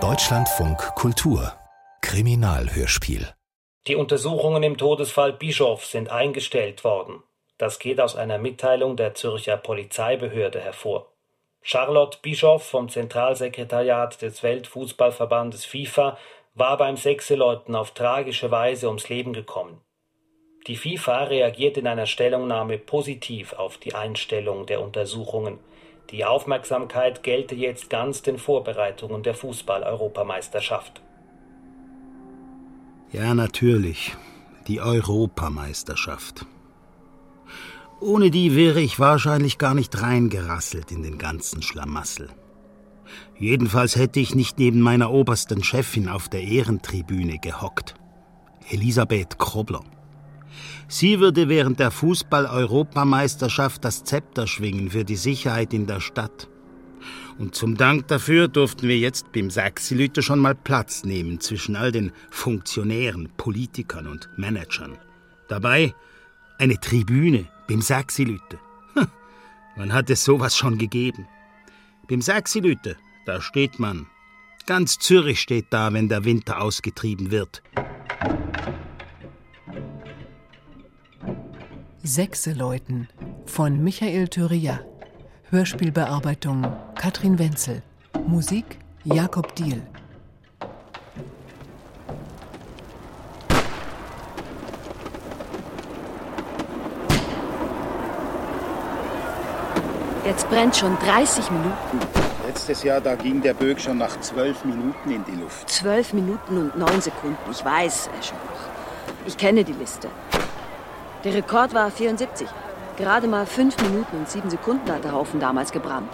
Deutschlandfunk Kultur Kriminalhörspiel Die Untersuchungen im Todesfall Bischof sind eingestellt worden. Das geht aus einer Mitteilung der Zürcher Polizeibehörde hervor. Charlotte Bischof vom Zentralsekretariat des Weltfußballverbandes FIFA war beim Sechseläuten auf tragische Weise ums Leben gekommen. Die FIFA reagiert in einer Stellungnahme positiv auf die Einstellung der Untersuchungen. Die Aufmerksamkeit gelte jetzt ganz den Vorbereitungen der Fußball-Europameisterschaft. Ja, natürlich. Die Europameisterschaft. Ohne die wäre ich wahrscheinlich gar nicht reingerasselt in den ganzen Schlamassel. Jedenfalls hätte ich nicht neben meiner obersten Chefin auf der Ehrentribüne gehockt. Elisabeth Krobler. Sie würde während der Fußball-Europameisterschaft das Zepter schwingen für die Sicherheit in der Stadt. Und zum Dank dafür durften wir jetzt beim Sachsilüte schon mal Platz nehmen zwischen all den Funktionären, Politikern und Managern. Dabei eine Tribüne beim Sachsilüte. Wann hat es sowas schon gegeben? Beim Sachsilüte, da steht man. Ganz Zürich steht da, wenn der Winter ausgetrieben wird. Sechseleuten von Michael Thüria. Hörspielbearbeitung Katrin Wenzel. Musik Jakob Diel. Jetzt brennt schon 30 Minuten. Letztes Jahr, da ging der Böck schon nach zwölf Minuten in die Luft. 12 Minuten und 9 Sekunden. Ich weiß, Eschenbach. Ich kenne die Liste. Der Rekord war 74. Gerade mal 5 Minuten und 7 Sekunden hat der Haufen damals gebrannt.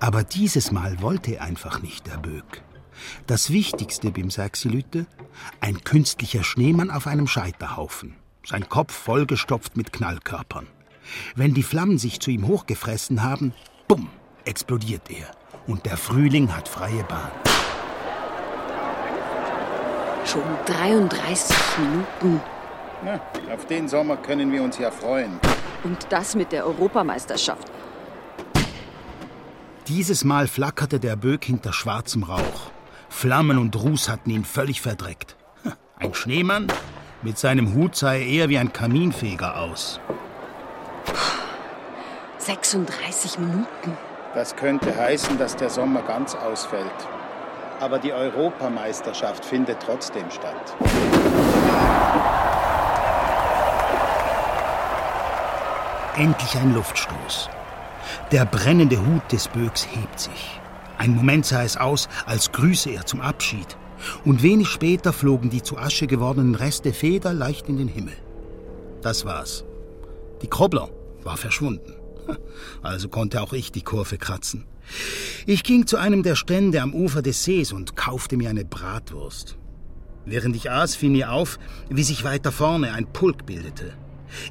Aber dieses Mal wollte er einfach nicht der Böck. Das Wichtigste beim Saxilüte? Ein künstlicher Schneemann auf einem Scheiterhaufen. Sein Kopf vollgestopft mit Knallkörpern. Wenn die Flammen sich zu ihm hochgefressen haben, bumm, explodiert er. Und der Frühling hat freie Bahn. Schon 33 Minuten. Na, auf den Sommer können wir uns ja freuen. Und das mit der Europameisterschaft. Dieses Mal flackerte der Böck hinter schwarzem Rauch. Flammen und Ruß hatten ihn völlig verdreckt. Ein Schneemann? Mit seinem Hut sah er eher wie ein Kaminfeger aus. 36 Minuten. Das könnte heißen, dass der Sommer ganz ausfällt. Aber die Europameisterschaft findet trotzdem statt. Endlich ein Luftstoß. Der brennende Hut des Böcks hebt sich. Ein Moment sah es aus, als grüße er zum Abschied. Und wenig später flogen die zu Asche gewordenen Reste federleicht in den Himmel. Das war's. Die Krobler war verschwunden. Also konnte auch ich die Kurve kratzen. Ich ging zu einem der Stände am Ufer des Sees und kaufte mir eine Bratwurst. Während ich aß, fiel mir auf, wie sich weiter vorne ein Pulk bildete.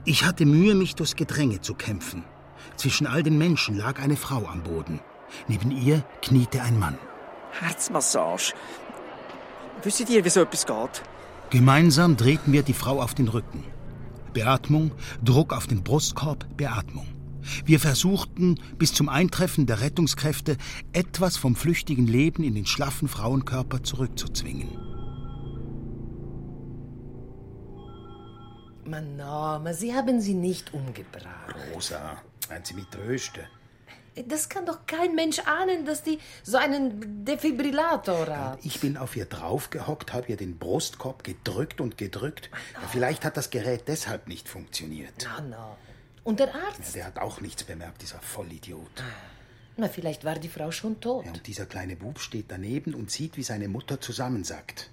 Ich hatte Mühe, mich durchs Gedränge zu kämpfen. Zwischen all den Menschen lag eine Frau am Boden. Neben ihr kniete ein Mann. Herzmassage. Wisst ihr, wie so etwas geht? Gemeinsam drehten wir die Frau auf den Rücken. Beatmung, Druck auf den Brustkorb, Beatmung. Wir versuchten, bis zum Eintreffen der Rettungskräfte etwas vom flüchtigen Leben in den schlaffen Frauenkörper zurückzuzwingen. Mann, Sie haben sie nicht umgebracht. Rosa, wenn Sie mich trösten. Das kann doch kein Mensch ahnen, dass die so einen Defibrillator hat. Ich bin auf ihr draufgehockt, habe ihr den Brustkorb gedrückt und gedrückt. Ja, vielleicht hat das Gerät deshalb nicht funktioniert. Na, na. Und der Arzt? Ja, der hat auch nichts bemerkt, dieser Vollidiot. Na, vielleicht war die Frau schon tot. Ja, und dieser kleine Bub steht daneben und sieht, wie seine Mutter zusammensackt.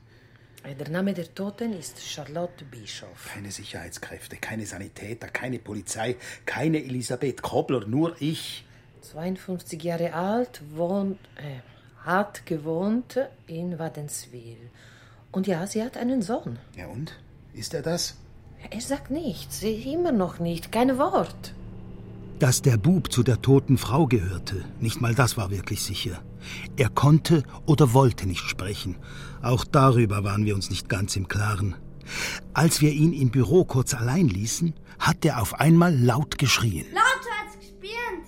Der Name der Toten ist Charlotte Bischof. Keine Sicherheitskräfte, keine Sanitäter, keine Polizei, keine Elisabeth Krobler, nur ich. 52 Jahre alt, wohnt, äh, hat gewohnt in Waddenswil. Und ja, sie hat einen Sohn. Ja und? Ist er das? Er sagt nichts, immer noch nicht, kein Wort. Dass der Bub zu der toten Frau gehörte, nicht mal das war wirklich sicher. Er konnte oder wollte nicht sprechen. Auch darüber waren wir uns nicht ganz im Klaren. Als wir ihn im Büro kurz allein ließen, hat er auf einmal laut geschrien. Laut hat's gespielt!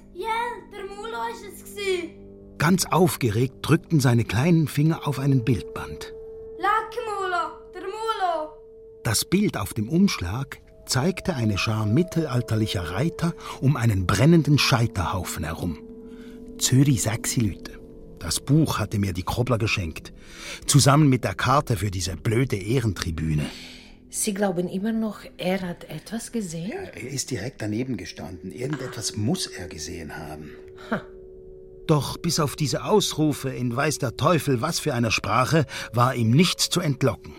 war es. Gewesen. Ganz aufgeregt drückten seine kleinen Finger auf einen Bildband. Mulo, der Mulo. Das Bild auf dem Umschlag zeigte eine Schar mittelalterlicher Reiter um einen brennenden Scheiterhaufen herum. Zürich sechsi Lüte. Das Buch hatte mir die Krobler geschenkt, zusammen mit der Karte für diese blöde Ehrentribüne. Sie glauben immer noch, er hat etwas gesehen? Ja, er ist direkt daneben gestanden. Irgendetwas muss er gesehen haben. Ha. Doch bis auf diese Ausrufe in weiß der Teufel was für einer Sprache war ihm nichts zu entlocken.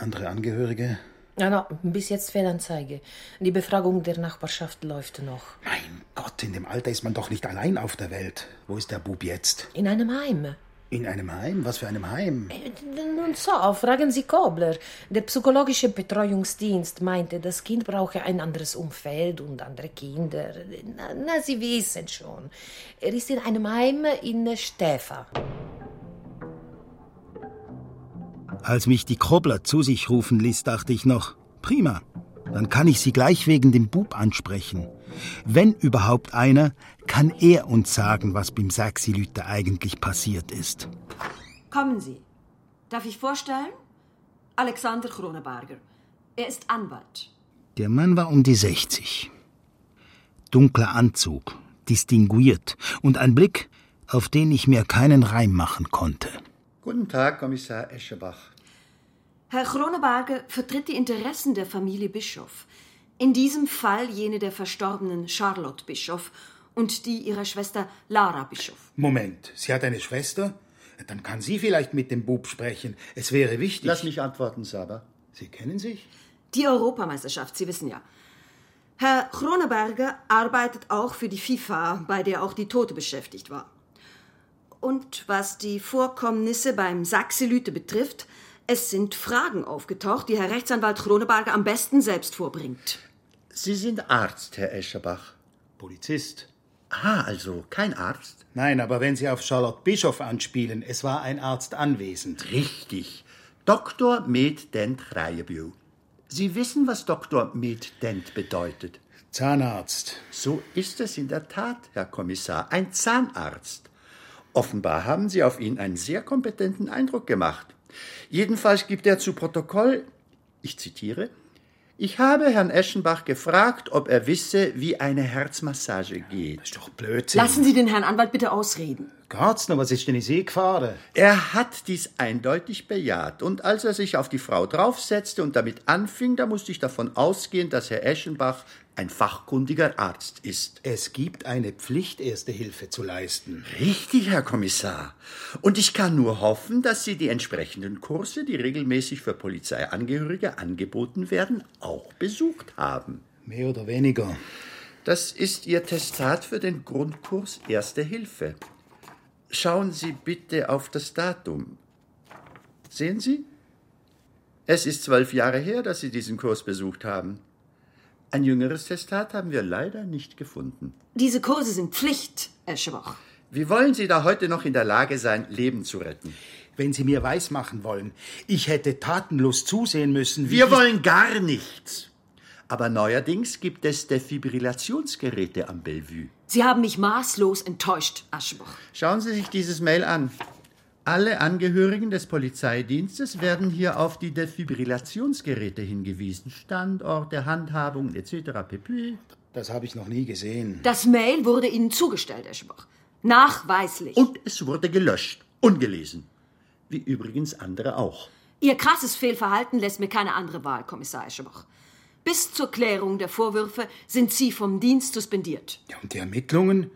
Andere Angehörige ja, na, bis jetzt Fehlanzeige. Die Befragung der Nachbarschaft läuft noch. Mein Gott, in dem Alter ist man doch nicht allein auf der Welt. Wo ist der Bub jetzt? In einem Heim. In einem Heim? Was für einem Heim? Äh, nun so, fragen Sie Kobler. Der psychologische Betreuungsdienst meinte, das Kind brauche ein anderes Umfeld und andere Kinder. Na, na Sie wissen schon. Er ist in einem Heim in Stäfa. Als mich die Krobler zu sich rufen ließ, dachte ich noch, prima, dann kann ich sie gleich wegen dem Bub ansprechen. Wenn überhaupt einer, kann er uns sagen, was beim Saxilüter eigentlich passiert ist. Kommen Sie. Darf ich vorstellen? Alexander Kroneberger. Er ist Anwalt. Der Mann war um die 60. Dunkler Anzug, distinguiert und ein Blick, auf den ich mir keinen Reim machen konnte. Guten Tag, Kommissar Escherbach. Herr Kroneberger vertritt die Interessen der Familie Bischof. In diesem Fall jene der verstorbenen Charlotte Bischof und die ihrer Schwester Lara Bischof. Moment, sie hat eine Schwester? Dann kann sie vielleicht mit dem Bub sprechen. Es wäre wichtig. Lass mich antworten, Saba. Sie kennen sich? Die Europameisterschaft, Sie wissen ja. Herr Kroneberger arbeitet auch für die FIFA, bei der auch die Tote beschäftigt war. Und was die Vorkommnisse beim Sachselüte betrifft, es sind Fragen aufgetaucht, die Herr Rechtsanwalt Kroneberger am besten selbst vorbringt. Sie sind Arzt, Herr Escherbach. Polizist. Ah, also kein Arzt? Nein, aber wenn Sie auf Charlotte Bischof anspielen, es war ein Arzt anwesend. Richtig. Dr. Med Dent Reiebühl. Sie wissen, was Dr. Med Dent bedeutet. Zahnarzt. So ist es in der Tat, Herr Kommissar, ein Zahnarzt. Offenbar haben Sie auf ihn einen sehr kompetenten Eindruck gemacht. Jedenfalls gibt er zu Protokoll, ich zitiere, ich habe Herrn Eschenbach gefragt, ob er wisse, wie eine Herzmassage geht. Das ist doch Blödsinn. Lassen Sie den Herrn Anwalt bitte ausreden. Garzner, was ist denn in See gefahren? Er hat dies eindeutig bejaht. Und als er sich auf die Frau draufsetzte und damit anfing, da musste ich davon ausgehen, dass Herr Eschenbach ein fachkundiger Arzt ist. Es gibt eine Pflicht, Erste Hilfe zu leisten. Richtig, Herr Kommissar. Und ich kann nur hoffen, dass Sie die entsprechenden Kurse, die regelmäßig für Polizeiangehörige angeboten werden, auch besucht haben. Mehr oder weniger. Das ist Ihr Testat für den Grundkurs Erste Hilfe. Schauen Sie bitte auf das Datum. Sehen Sie? Es ist zwölf Jahre her, dass Sie diesen Kurs besucht haben. Ein jüngeres Testat haben wir leider nicht gefunden. Diese Kurse sind Pflicht, Herr Schwach. Wie wollen Sie da heute noch in der Lage sein, Leben zu retten? Wenn Sie mir weismachen wollen, ich hätte tatenlos zusehen müssen, wie. Wir wollen gar nichts. Aber neuerdings gibt es Defibrillationsgeräte am Bellevue. Sie haben mich maßlos enttäuscht, Aschbach. Schauen Sie sich dieses Mail an. Alle Angehörigen des Polizeidienstes werden hier auf die Defibrillationsgeräte hingewiesen. Standorte, Handhabung etc. pp. Das habe ich noch nie gesehen. Das Mail wurde Ihnen zugestellt, Eschbach. Nachweislich. Und es wurde gelöscht. Ungelesen. Wie übrigens andere auch. Ihr krasses Fehlverhalten lässt mir keine andere Wahl, Kommissar Eschebach. Bis zur Klärung der Vorwürfe sind Sie vom Dienst suspendiert. Ja, und die Ermittlungen?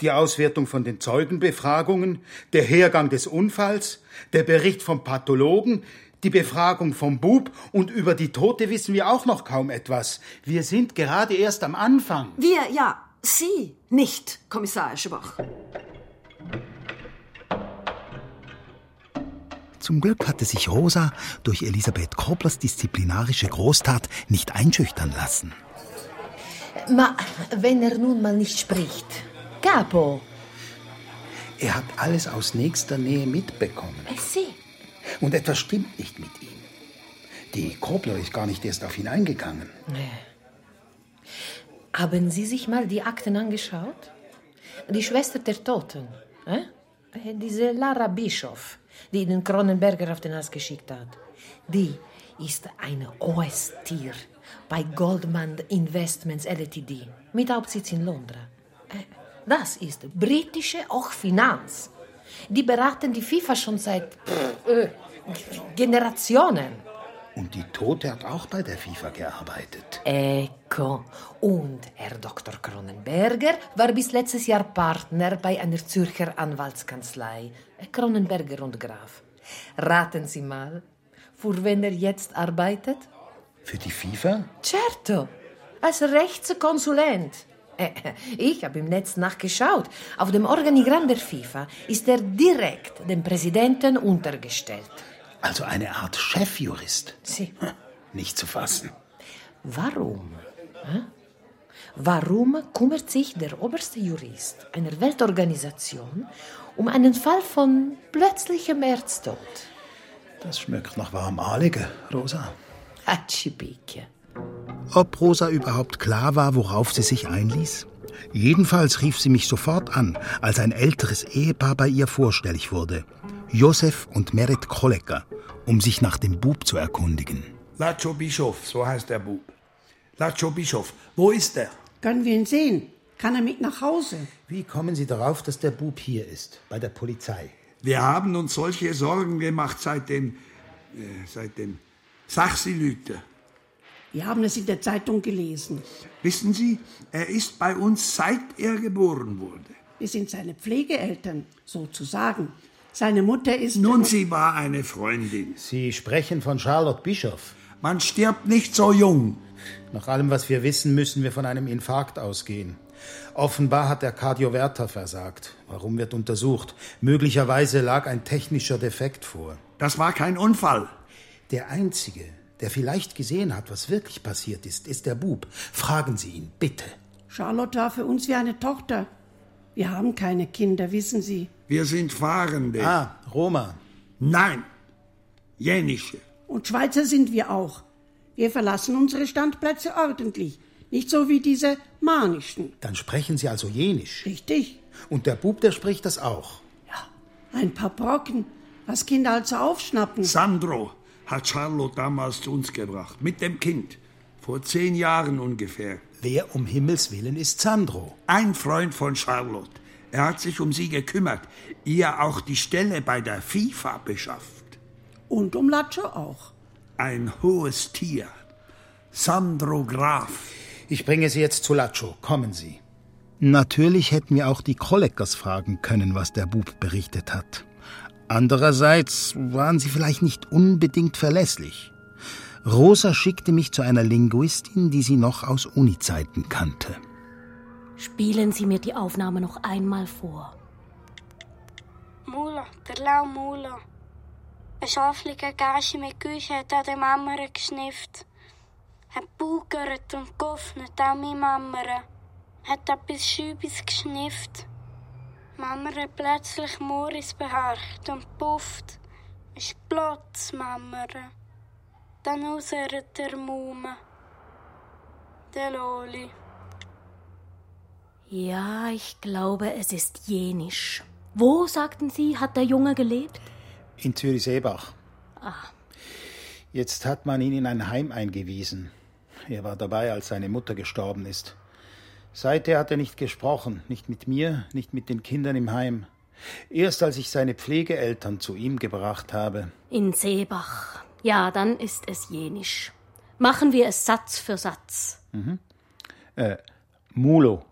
die Auswertung von den Zeugenbefragungen, der Hergang des Unfalls, der Bericht vom Pathologen, die Befragung vom Bub und über die Tote wissen wir auch noch kaum etwas. Wir sind gerade erst am Anfang. Wir, ja, Sie nicht, Kommissar Eschebach. Zum Glück hatte sich Rosa durch Elisabeth Koblers disziplinarische Großtat nicht einschüchtern lassen. Ma, wenn er nun mal nicht spricht, Capo. Er hat alles aus nächster Nähe mitbekommen. Eh sì. Und etwas stimmt nicht mit ihm. Die Kobler ist gar nicht erst auf ihn eingegangen. Haben Sie sich mal die Akten angeschaut? Die Schwester der Toten. Äh? Diese Lara Bischof, die den Kronenberger auf den Hals geschickt hat. Die ist ein OS-Tier bei Goldman Investments Ltd. mit Hauptsitz in Londra. Äh, Das ist britische Hochfinanz. Die beraten die FIFA schon seit pff, äh, Generationen. Und die Tote hat auch bei der FIFA gearbeitet. Ecco. Und Herr Dr. Kronenberger war bis letztes Jahr Partner bei einer Zürcher Anwaltskanzlei. Kronenberger und Graf. Raten Sie mal, für wen er jetzt arbeitet? Für die FIFA? Certo, als Rechtskonsulent. Äh, Ich habe im Netz nachgeschaut. Auf dem Organigramm der FIFA ist er direkt dem Präsidenten untergestellt. Also eine Art Chefjurist. Sie. Nicht zu fassen. Warum? Warum kümmert sich der oberste Jurist einer Weltorganisation um einen Fall von plötzlichem Erztod? Das schmeckt nach warm Rosa. Hatschipike. Ob Rosa überhaupt klar war, worauf sie sich einließ? Jedenfalls rief sie mich sofort an, als ein älteres Ehepaar bei ihr vorstellig wurde. Josef und Merit Kollecker, um sich nach dem Bub zu erkundigen. Lacho Bischof, so heißt der Bub. Lacho Bischof, wo ist er? Können wir ihn sehen? Kann er mit nach Hause? Wie kommen Sie darauf, dass der Bub hier ist, bei der Polizei? Wir haben uns solche Sorgen gemacht seit dem, äh, seit dem Sachsilüte. Wir haben es in der Zeitung gelesen. Wissen Sie, er ist bei uns seit er geboren wurde. Wir sind seine Pflegeeltern, sozusagen. Seine Mutter ist. Nun, sie war eine Freundin. Sie sprechen von Charlotte Bischof. Man stirbt nicht so jung. Nach allem, was wir wissen, müssen wir von einem Infarkt ausgehen. Offenbar hat der Kardioverter versagt. Warum wird untersucht? Möglicherweise lag ein technischer Defekt vor. Das war kein Unfall. Der Einzige, der vielleicht gesehen hat, was wirklich passiert ist, ist der Bub. Fragen Sie ihn, bitte. Charlotte war für uns wie eine Tochter. Wir haben keine Kinder, wissen Sie. Wir sind Fahrende. Ah, Roma. Nein, Jänische. Und Schweizer sind wir auch. Wir verlassen unsere Standplätze ordentlich. Nicht so wie diese manischen. Dann sprechen Sie also Jenisch. Richtig. Und der Bub, der spricht das auch. Ein paar Brocken, was Kinder also aufschnappen. Sandro hat Charlotte damals zu uns gebracht, mit dem Kind. Vor zehn Jahren ungefähr. Wer um Himmels Willen ist Sandro? Ein Freund von Charlotte. Er hat sich um sie gekümmert, ihr auch die Stelle bei der FIFA beschafft. Und um Latscho auch. Ein hohes Tier. Sandro Graf. Ich bringe Sie jetzt zu Lacho. Kommen Sie. Natürlich hätten wir auch die Kolleckers fragen können, was der Bub berichtet hat. Andererseits waren sie vielleicht nicht unbedingt verlässlich. Rosa schickte mich zu einer Linguistin, die sie noch aus Unizeiten kannte. Spielen Sie mir die Aufnahme noch einmal vor. Mula, der Lau Mula. Ein schafliger Gasche mit Güche hat an der Mammer geschnifft. Hat bugert und geöffnet, auch meine Mammer. Hat etwas Schübis geschnifft. Mama hat plötzlich Moris beharrt und pufft. Ist Platz, Mama. Dann ausert der Mume. Der Loli. Ja, ich glaube, es ist jenisch. Wo, sagten Sie, hat der Junge gelebt? In Zürich-Seebach. Ah, Jetzt hat man ihn in ein Heim eingewiesen. Er war dabei, als seine Mutter gestorben ist. Seither hat er nicht gesprochen, nicht mit mir, nicht mit den Kindern im Heim. Erst als ich seine Pflegeeltern zu ihm gebracht habe. in Seebach. Ja, dann ist es jenisch. Machen wir es Satz für Satz. Mhm. Äh, Mulo.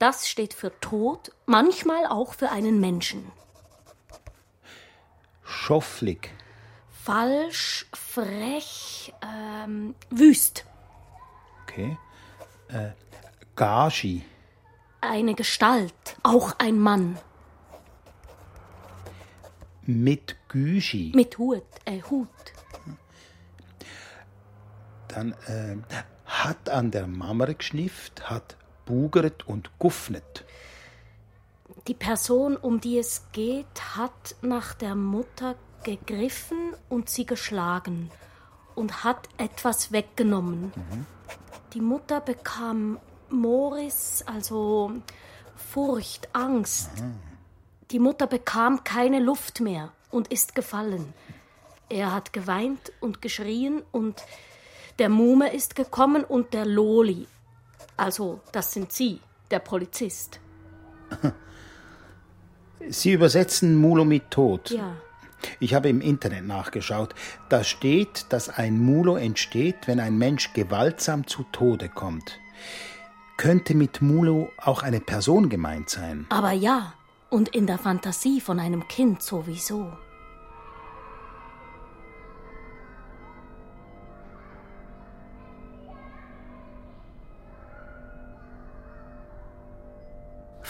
Das steht für Tod, manchmal auch für einen Menschen. Schofflig. Falsch, frech, ähm, wüst. Okay. Äh, Gashi. Eine Gestalt, auch ein Mann. Mit Güschi. Mit Hut, äh, Hut. Dann äh, hat an der Mammer geschnifft, hat bugert und guffnet. Die Person, um die es geht, hat nach der Mutter gegriffen und sie geschlagen und hat etwas weggenommen. Die Mutter bekam Moris, also Furcht, Angst. Die Mutter bekam keine Luft mehr und ist gefallen. Er hat geweint und geschrien und der Mume ist gekommen und der Loli. Also, das sind Sie, der Polizist. Sie übersetzen Mulo mit Tod. Ja. Ich habe im Internet nachgeschaut. Da steht, dass ein Mulo entsteht, wenn ein Mensch gewaltsam zu Tode kommt. Könnte mit Mulo auch eine Person gemeint sein? Aber ja, und in der Fantasie von einem Kind sowieso.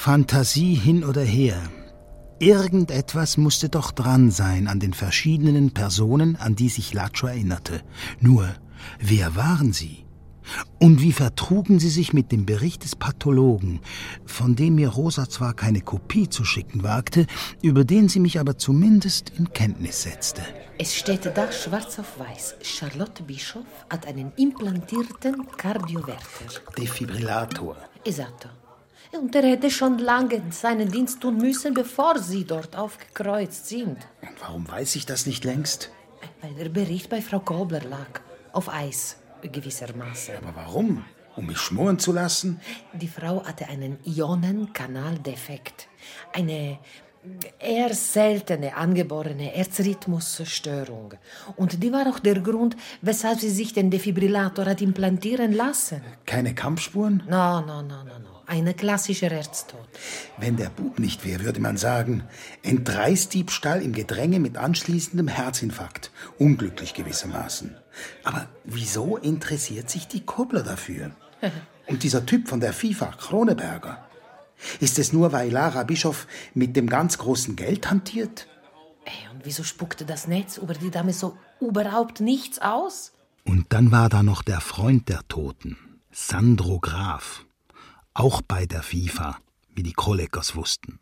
Fantasie hin oder her. Irgendetwas musste doch dran sein an den verschiedenen Personen, an die sich Lacho erinnerte. Nur, wer waren sie? Und wie vertrugen sie sich mit dem Bericht des Pathologen, von dem mir Rosa zwar keine Kopie zu schicken wagte, über den sie mich aber zumindest in Kenntnis setzte? Es steht da schwarz auf weiß. Charlotte Bischof hat einen implantierten Kardioverter. Defibrillator. Esatto. Und er hätte schon lange seinen Dienst tun müssen, bevor Sie dort aufgekreuzt sind. Und warum weiß ich das nicht längst? Weil der Bericht bei Frau Kobler lag. Auf Eis, gewissermaßen. Aber warum? Um mich schmoren zu lassen? Die Frau hatte einen Ionenkanaldefekt. Eine eher seltene angeborene Herzrhythmusstörung. Und die war auch der Grund, weshalb sie sich den Defibrillator hat implantieren lassen. Keine Kampfspuren? No, no, no, no, no. Ein klassischer Herztod. Wenn der Bub nicht wäre, würde man sagen, Entreißdiebstahl im Gedränge mit anschließendem Herzinfarkt. Unglücklich gewissermaßen. Aber wieso interessiert sich die Kobler dafür? Und dieser Typ von der FIFA, Kroneberger? Ist es nur, weil Lara Bischof mit dem ganz großen Geld hantiert? Ey, und wieso spuckte das Netz über die Dame so überhaupt nichts aus? Und dann war da noch der Freund der Toten, Sandro Graf. Auch bei der FIFA, wie die Kollegers wussten.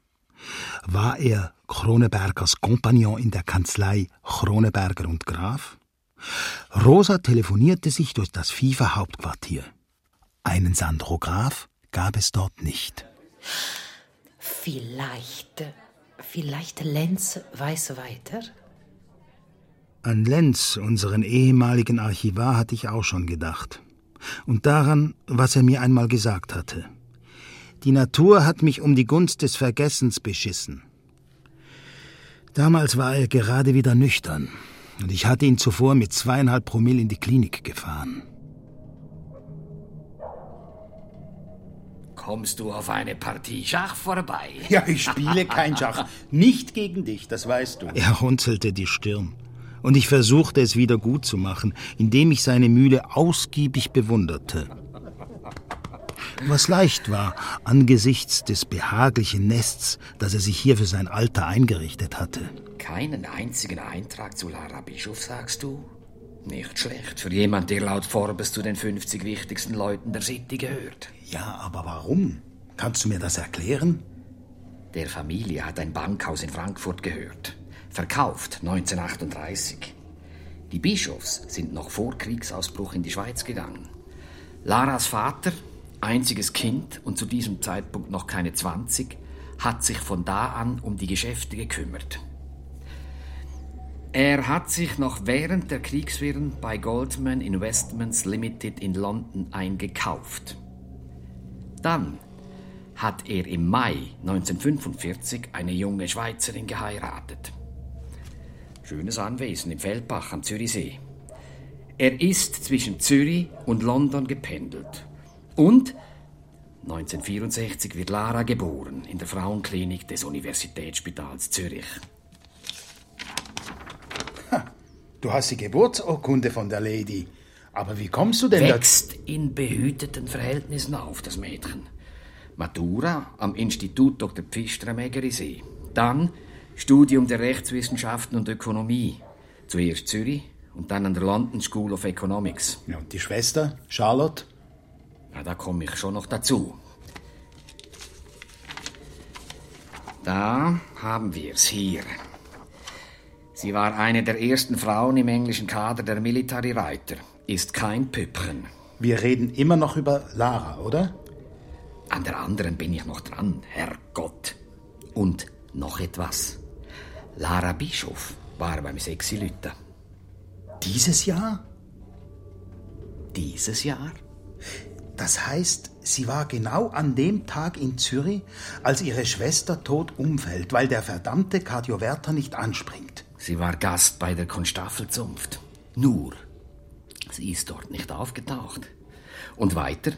War er Kronebergers Kompagnon in der Kanzlei Kroneberger und Graf? Rosa telefonierte sich durch das FIFA-Hauptquartier. Einen Sandro Graf gab es dort nicht. Vielleicht, vielleicht Lenz weiß weiter? An Lenz, unseren ehemaligen Archivar, hatte ich auch schon gedacht. Und daran, was er mir einmal gesagt hatte. Die Natur hat mich um die Gunst des Vergessens beschissen. Damals war er gerade wieder nüchtern, und ich hatte ihn zuvor mit zweieinhalb Promille in die Klinik gefahren. Kommst du auf eine Partie Schach vorbei? Ja, ich spiele kein Schach. Nicht gegen dich, das weißt du. Er runzelte die Stirn. Und ich versuchte es wieder gut zu machen, indem ich seine Mühle ausgiebig bewunderte. Was leicht war angesichts des behaglichen Nests, das er sich hier für sein Alter eingerichtet hatte. Keinen einzigen Eintrag zu Lara Bischof, sagst du? Nicht schlecht für jemand, der laut Forbes zu den 50 wichtigsten Leuten der City gehört. Ja, aber warum? Kannst du mir das erklären? Der Familie hat ein Bankhaus in Frankfurt gehört. Verkauft 1938. Die Bischofs sind noch vor Kriegsausbruch in die Schweiz gegangen. Laras Vater, einziges Kind und zu diesem Zeitpunkt noch keine 20, hat sich von da an um die Geschäfte gekümmert. Er hat sich noch während der Kriegswirren bei Goldman Investments Limited in London eingekauft. Dann hat er im Mai 1945 eine junge Schweizerin geheiratet. Schönes Anwesen im Feldbach am Zürichsee. Er ist zwischen Zürich und London gependelt. Und 1964 wird Lara geboren in der Frauenklinik des Universitätsspitals Zürich. Du hast die Geburtsurkunde von der Lady. Aber wie kommst du denn Wächst in behüteten Verhältnissen auf, das Mädchen. Matura am Institut Dr. Pfister am Egerisee. Dann Studium der Rechtswissenschaften und Ökonomie. Zuerst Zürich und dann an der London School of Economics. Ja, und die Schwester, Charlotte? Ja, da komme ich schon noch dazu. Da haben wir es hier. Sie war eine der ersten Frauen im englischen Kader der Military Reiter. Ist kein Püppchen. Wir reden immer noch über Lara, oder? An der anderen bin ich noch dran, Herrgott. Und noch etwas. Lara Bischof war beim Sexilüter. Dieses Jahr? Dieses Jahr? Das heißt, sie war genau an dem Tag in Zürich, als ihre Schwester tot umfällt, weil der verdammte Kardioverter nicht anspringt. Sie war Gast bei der Konstaffelzunft. Nur, sie ist dort nicht aufgetaucht. Und weiter,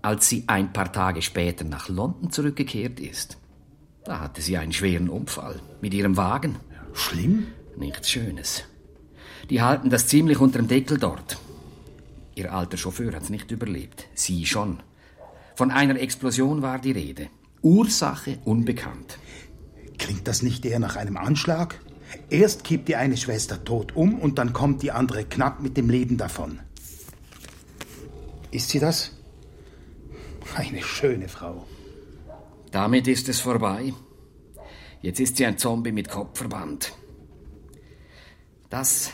als sie ein paar Tage später nach London zurückgekehrt ist, da hatte sie einen schweren Unfall mit ihrem Wagen. Schlimm? Nichts Schönes. Die halten das ziemlich unter dem Deckel dort. Ihr alter Chauffeur hat es nicht überlebt. Sie schon. Von einer Explosion war die Rede. Ursache unbekannt. Klingt das nicht eher nach einem Anschlag? Erst kippt die eine Schwester tot um und dann kommt die andere knapp mit dem Leben davon. Ist sie das? Eine schöne Frau. Damit ist es vorbei. Jetzt ist sie ein Zombie mit Kopfverband. Das.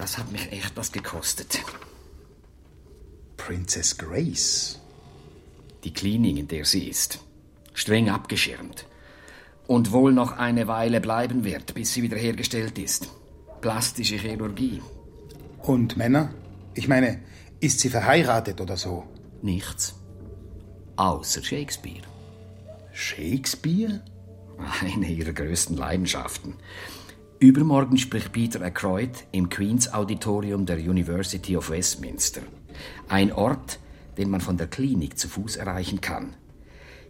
Das hat mich echt was gekostet. Princess Grace. Die Klinik, in der sie ist. Streng abgeschirmt. Und wohl noch eine Weile bleiben wird, bis sie wiederhergestellt ist. Plastische Chirurgie. Und Männer? Ich meine, ist sie verheiratet oder so? Nichts. Außer Shakespeare. Shakespeare? Eine ihrer größten Leidenschaften. Übermorgen spricht Peter Ackroyd im Queen's Auditorium der University of Westminster. Ein Ort, den man von der Klinik zu Fuß erreichen kann.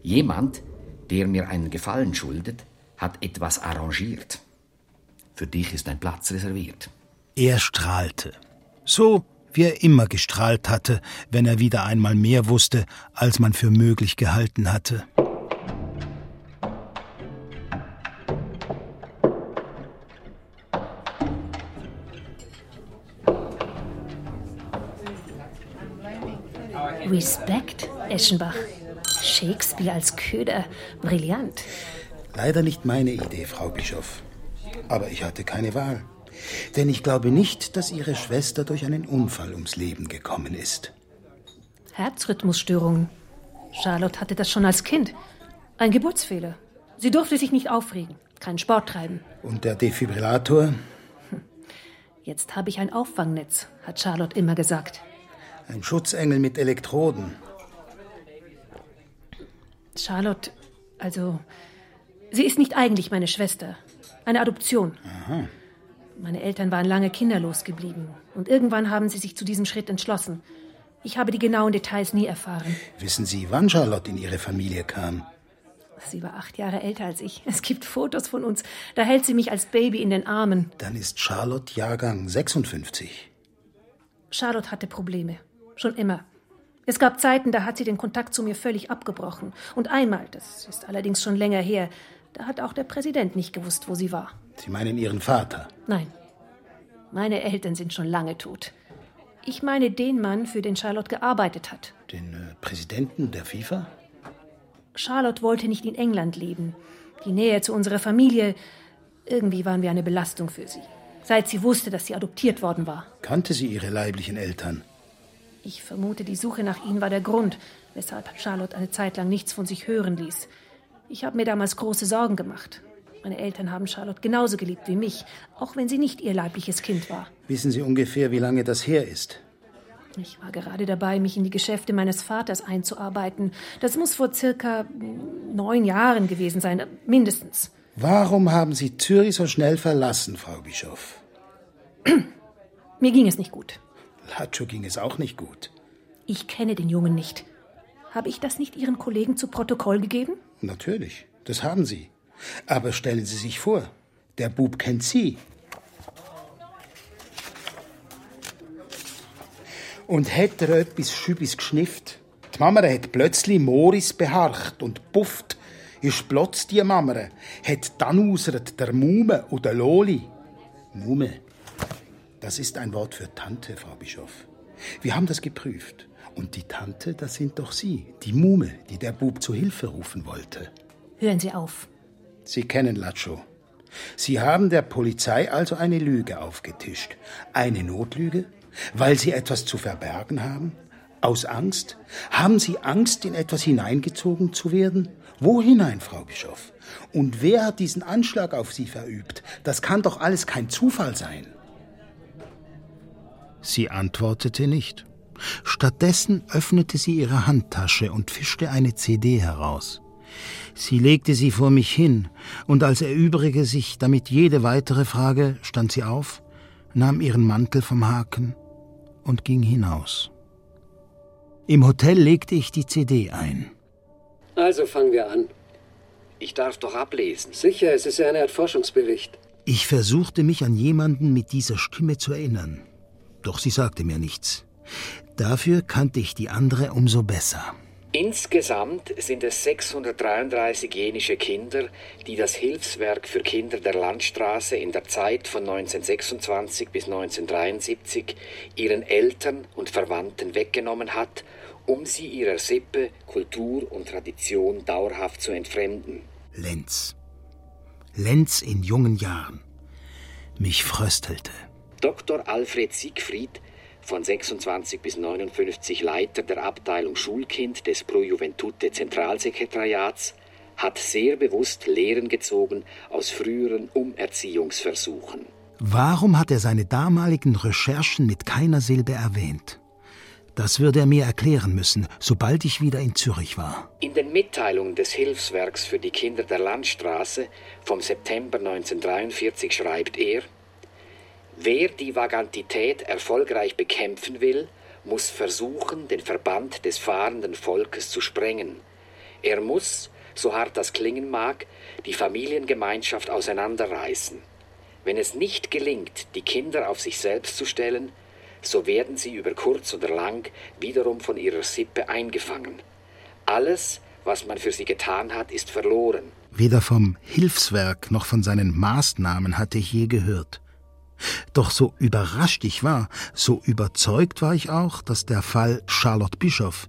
Jemand, der mir einen Gefallen schuldet, hat etwas arrangiert. Für dich ist ein Platz reserviert. Er strahlte. So wie er immer gestrahlt hatte, wenn er wieder einmal mehr wusste, als man für möglich gehalten hatte. Respekt, Eschenbach. Shakespeare als Köder. Brillant. Leider nicht meine Idee, Frau Bischof. Aber ich hatte keine Wahl. Denn ich glaube nicht, dass Ihre Schwester durch einen Unfall ums Leben gekommen ist. Herzrhythmusstörungen. Charlotte hatte das schon als Kind. Ein Geburtsfehler. Sie durfte sich nicht aufregen, keinen Sport treiben. Und der Defibrillator? Jetzt habe ich ein Auffangnetz, hat Charlotte immer gesagt. Ein Schutzengel mit Elektroden. Charlotte, also, sie ist nicht eigentlich meine Schwester. Eine Adoption. Aha. Meine Eltern waren lange kinderlos geblieben und irgendwann haben sie sich zu diesem Schritt entschlossen. Ich habe die genauen Details nie erfahren. Wissen Sie, wann Charlotte in Ihre Familie kam? Sie war acht Jahre älter als ich. Es gibt Fotos von uns. Da hält sie mich als Baby in den Armen. Dann ist Charlotte Jahrgang 56. Charlotte hatte Probleme. Schon immer. Es gab Zeiten, da hat sie den Kontakt zu mir völlig abgebrochen. Und einmal, das ist allerdings schon länger her, da hat auch der Präsident nicht gewusst, wo sie war. Sie meinen Ihren Vater? Nein. Meine Eltern sind schon lange tot. Ich meine den Mann, für den Charlotte gearbeitet hat. Den äh, Präsidenten der FIFA? Charlotte wollte nicht in England leben. Die Nähe zu unserer Familie, irgendwie waren wir eine Belastung für sie. Seit sie wusste, dass sie adoptiert worden war. Kannte sie ihre leiblichen Eltern? Ich vermute, die Suche nach ihnen war der Grund, weshalb Charlotte eine Zeit lang nichts von sich hören ließ. Ich habe mir damals große Sorgen gemacht. Meine Eltern haben Charlotte genauso geliebt wie mich, auch wenn sie nicht ihr leibliches Kind war. Wissen Sie ungefähr, wie lange das her ist? Ich war gerade dabei, mich in die Geschäfte meines Vaters einzuarbeiten. Das muss vor circa neun Jahren gewesen sein, mindestens. Warum haben Sie Zürich so schnell verlassen, Frau Bischof? Mir ging es nicht gut. Lacho ging es auch nicht gut. Ich kenne den Jungen nicht. Habe ich das nicht Ihren Kollegen zu Protokoll gegeben? Natürlich, das haben Sie. Aber stellen Sie sich vor, der Bub kennt Sie. Und hätte er etwas Schübis geschnifft? Die Mama hat plötzlich Moris beharcht und pufft, ist plötzlich die Mama, hat dann ausert der Mume oder Loli. Mume, das ist ein Wort für Tante, Frau Bischof. Wir haben das geprüft. Und die Tante, das sind doch Sie, die Mume, die der Bub zu Hilfe rufen wollte. Hören Sie auf. Sie kennen Lacho. Sie haben der Polizei also eine Lüge aufgetischt. Eine Notlüge, weil Sie etwas zu verbergen haben? Aus Angst? Haben Sie Angst, in etwas hineingezogen zu werden? Wo hinein, Frau Bischof? Und wer hat diesen Anschlag auf Sie verübt? Das kann doch alles kein Zufall sein. Sie antwortete nicht. Stattdessen öffnete sie ihre Handtasche und fischte eine CD heraus. Sie legte sie vor mich hin, und als erübrige sich damit jede weitere Frage, stand sie auf, nahm ihren Mantel vom Haken und ging hinaus. Im Hotel legte ich die CD ein. Also fangen wir an. Ich darf doch ablesen. Sicher, es ist ja eine Art Forschungsbericht. Ich versuchte mich an jemanden mit dieser Stimme zu erinnern. Doch sie sagte mir nichts. Dafür kannte ich die andere umso besser. Insgesamt sind es 633 jenische Kinder, die das Hilfswerk für Kinder der Landstraße in der Zeit von 1926 bis 1973 ihren Eltern und Verwandten weggenommen hat, um sie ihrer Sippe, Kultur und Tradition dauerhaft zu entfremden. Lenz. Lenz in jungen Jahren. Mich fröstelte. Dr. Alfred Siegfried von 26 bis 59 Leiter der Abteilung Schulkind des Pro Juventute Zentralsekretariats, hat sehr bewusst Lehren gezogen aus früheren Umerziehungsversuchen. Warum hat er seine damaligen Recherchen mit keiner Silbe erwähnt? Das würde er mir erklären müssen, sobald ich wieder in Zürich war. In den Mitteilungen des Hilfswerks für die Kinder der Landstraße vom September 1943 schreibt er, Wer die Vagantität erfolgreich bekämpfen will, muss versuchen, den Verband des fahrenden Volkes zu sprengen. Er muss, so hart das klingen mag, die Familiengemeinschaft auseinanderreißen. Wenn es nicht gelingt, die Kinder auf sich selbst zu stellen, so werden sie über kurz oder lang wiederum von ihrer Sippe eingefangen. Alles, was man für sie getan hat, ist verloren. Weder vom Hilfswerk noch von seinen Maßnahmen hatte ich je gehört. Doch so überrascht ich war, so überzeugt war ich auch, dass der Fall Charlotte Bischoff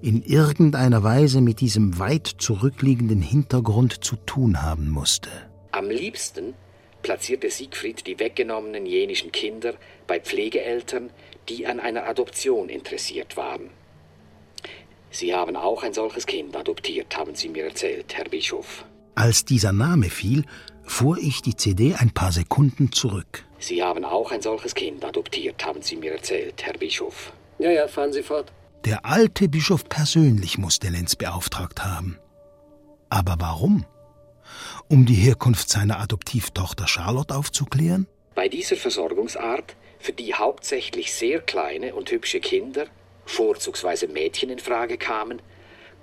in irgendeiner Weise mit diesem weit zurückliegenden Hintergrund zu tun haben musste. Am liebsten platzierte Siegfried die weggenommenen jenischen Kinder bei Pflegeeltern, die an einer Adoption interessiert waren. Sie haben auch ein solches Kind adoptiert, haben Sie mir erzählt, Herr Bischof. Als dieser Name fiel, fuhr ich die CD ein paar Sekunden zurück. Sie haben auch ein solches Kind adoptiert, haben Sie mir erzählt, Herr Bischof. Ja, ja, fahren Sie fort. Der alte Bischof persönlich musste Lenz beauftragt haben. Aber warum? Um die Herkunft seiner Adoptivtochter Charlotte aufzuklären? Bei dieser Versorgungsart, für die hauptsächlich sehr kleine und hübsche Kinder, vorzugsweise Mädchen in Frage kamen,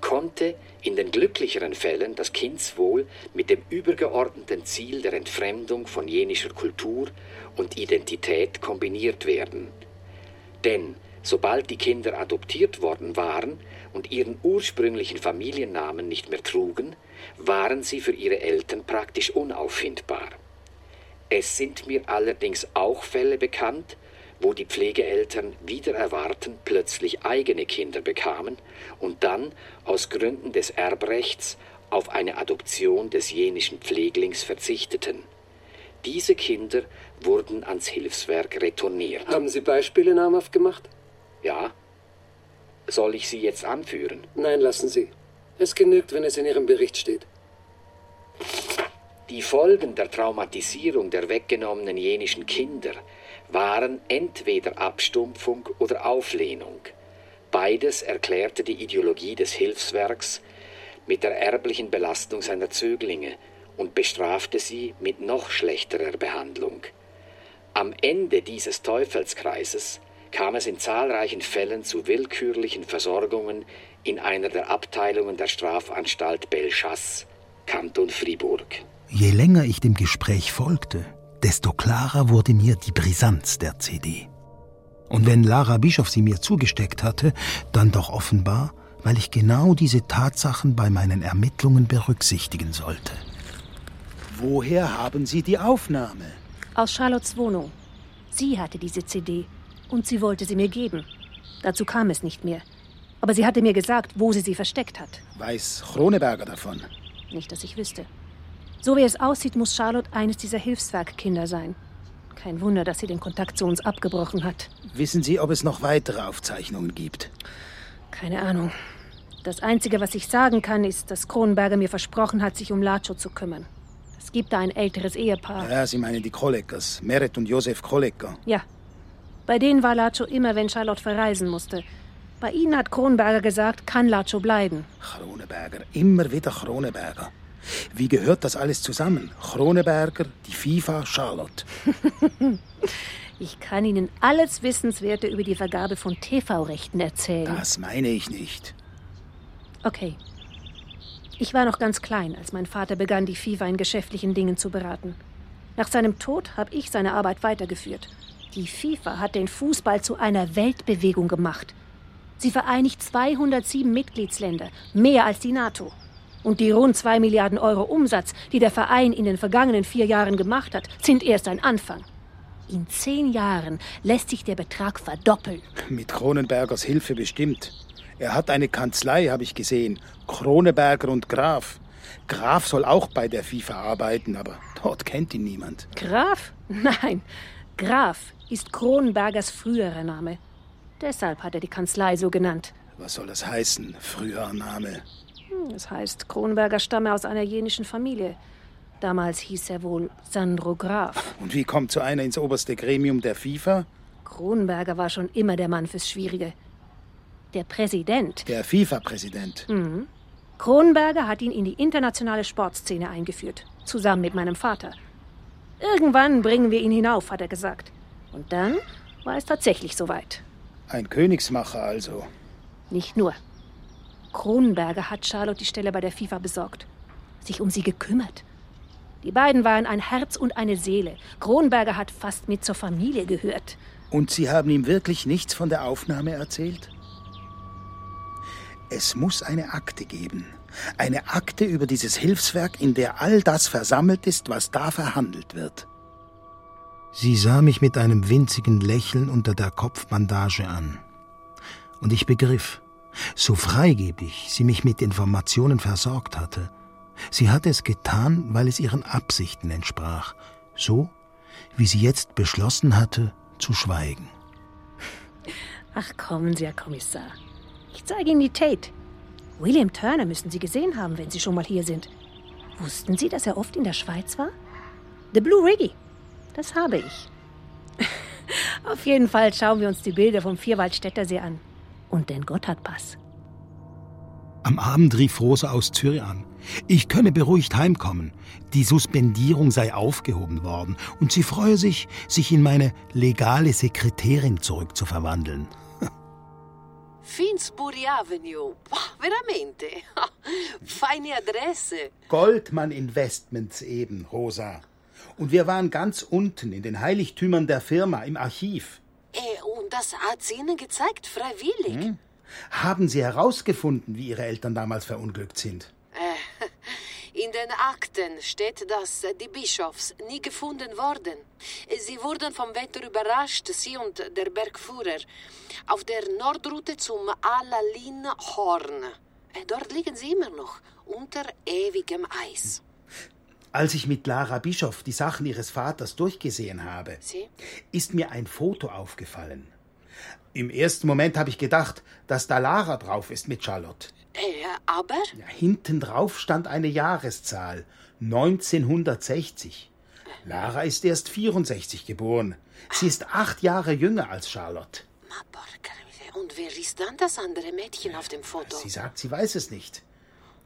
konnte in den glücklicheren Fällen das Kindswohl mit dem übergeordneten Ziel der Entfremdung von jenischer Kultur und Identität kombiniert werden. Denn sobald die Kinder adoptiert worden waren und ihren ursprünglichen Familiennamen nicht mehr trugen, waren sie für ihre Eltern praktisch unauffindbar. Es sind mir allerdings auch Fälle bekannt, wo die Pflegeeltern wieder erwarten plötzlich eigene Kinder bekamen und dann aus Gründen des Erbrechts auf eine Adoption des jenischen Pfleglings verzichteten. Diese Kinder wurden ans Hilfswerk retourniert. Haben Sie Beispiele namhaft gemacht? Ja. Soll ich sie jetzt anführen? Nein, lassen Sie. Es genügt, wenn es in Ihrem Bericht steht. Die Folgen der Traumatisierung der weggenommenen jenischen Kinder waren entweder Abstumpfung oder Auflehnung. Beides erklärte die Ideologie des Hilfswerks mit der erblichen Belastung seiner Zöglinge und bestrafte sie mit noch schlechterer Behandlung. Am Ende dieses Teufelskreises kam es in zahlreichen Fällen zu willkürlichen Versorgungen in einer der Abteilungen der Strafanstalt Belchas, Kanton Fribourg. Je länger ich dem Gespräch folgte, desto klarer wurde mir die Brisanz der CD. Und wenn Lara Bischof sie mir zugesteckt hatte, dann doch offenbar, weil ich genau diese Tatsachen bei meinen Ermittlungen berücksichtigen sollte. Woher haben Sie die Aufnahme? Aus Charlottes Wohnung. Sie hatte diese CD und sie wollte sie mir geben. Dazu kam es nicht mehr. Aber sie hatte mir gesagt, wo sie sie versteckt hat. Weiß Kroneberger davon? Nicht, dass ich wüsste. So wie es aussieht, muss Charlotte eines dieser Hilfswerkkinder sein. Kein Wunder, dass sie den Kontakt zu uns abgebrochen hat. Wissen Sie, ob es noch weitere Aufzeichnungen gibt? Keine Ahnung. Das Einzige, was ich sagen kann, ist, dass Kronenberger mir versprochen hat, sich um Lacho zu kümmern. Es gibt da ein älteres Ehepaar. Ja, Sie meinen die Kroleckers, Meret und Josef Krolecker. Ja. Bei denen war Lacho immer, wenn Charlotte verreisen musste. Bei ihnen hat Kronenberger gesagt, kann Lacho bleiben. Kroneberger, immer wieder Kroneberger. Wie gehört das alles zusammen? Kroneberger, die FIFA, Charlotte. ich kann Ihnen alles Wissenswerte über die Vergabe von TV-Rechten erzählen. Das meine ich nicht. Okay. Ich war noch ganz klein, als mein Vater begann, die FIFA in geschäftlichen Dingen zu beraten. Nach seinem Tod habe ich seine Arbeit weitergeführt. Die FIFA hat den Fußball zu einer Weltbewegung gemacht. Sie vereinigt 207 Mitgliedsländer, mehr als die NATO. Und die rund 2 Milliarden Euro Umsatz, die der Verein in den vergangenen vier Jahren gemacht hat, sind erst ein Anfang. In zehn Jahren lässt sich der Betrag verdoppeln. Mit Kronenbergers Hilfe bestimmt. Er hat eine Kanzlei, habe ich gesehen. Kroneberger und Graf. Graf soll auch bei der FIFA arbeiten, aber dort kennt ihn niemand. Graf? Nein. Graf ist Kronenbergers früherer Name. Deshalb hat er die Kanzlei so genannt. Was soll das heißen, früherer Name? Es heißt, Kronenberger stamme aus einer jenischen Familie. Damals hieß er wohl Sandro Graf. Und wie kommt so einer ins oberste Gremium der FIFA? Kronenberger war schon immer der Mann fürs Schwierige der Präsident. Der FIFA-Präsident. Mhm. Kronberger hat ihn in die internationale Sportszene eingeführt, zusammen mit meinem Vater. Irgendwann bringen wir ihn hinauf, hat er gesagt. Und dann war es tatsächlich soweit. Ein Königsmacher also. Nicht nur. Kronenberger hat Charlotte die Stelle bei der FIFA besorgt, sich um sie gekümmert. Die beiden waren ein Herz und eine Seele. Kronberger hat fast mit zur Familie gehört. Und Sie haben ihm wirklich nichts von der Aufnahme erzählt? Es muss eine Akte geben. Eine Akte über dieses Hilfswerk, in der all das versammelt ist, was da verhandelt wird. Sie sah mich mit einem winzigen Lächeln unter der Kopfbandage an. Und ich begriff, so freigebig sie mich mit Informationen versorgt hatte, sie hatte es getan, weil es ihren Absichten entsprach, so wie sie jetzt beschlossen hatte, zu schweigen. Ach kommen Sie, Herr Kommissar. Ich zeige Ihnen die Tate. William Turner müssen Sie gesehen haben, wenn Sie schon mal hier sind. Wussten Sie, dass er oft in der Schweiz war? The Blue Riggy. Das habe ich. Auf jeden Fall schauen wir uns die Bilder vom Vierwaldstättersee an. Und den Gotthardpass. Am Abend rief Rosa aus Zürich an. Ich könne beruhigt heimkommen. Die Suspendierung sei aufgehoben worden und sie freue sich, sich in meine legale Sekretärin zurückzuverwandeln. Finsbury Avenue. Veramente. Feine Adresse. Goldman Investments eben, Rosa. Und wir waren ganz unten in den Heiligtümern der Firma im Archiv. Äh, und das hat sie Ihnen gezeigt, freiwillig. Hm? Haben Sie herausgefunden, wie Ihre Eltern damals verunglückt sind? Äh, in den Akten steht, dass die Bischofs nie gefunden wurden. Sie wurden vom Wetter überrascht, sie und der Bergführer, auf der Nordroute zum Alalin Horn. Dort liegen sie immer noch, unter ewigem Eis. Als ich mit Lara Bischof die Sachen ihres Vaters durchgesehen habe, sie? ist mir ein Foto aufgefallen. Im ersten Moment habe ich gedacht, dass da Lara drauf ist mit Charlotte. Äh, aber? Ja, hinten drauf stand eine Jahreszahl. 1960. Lara ist erst 64 geboren. Sie ist acht Jahre jünger als Charlotte. Und wer ist dann das andere Mädchen auf dem Foto? Sie sagt, sie weiß es nicht.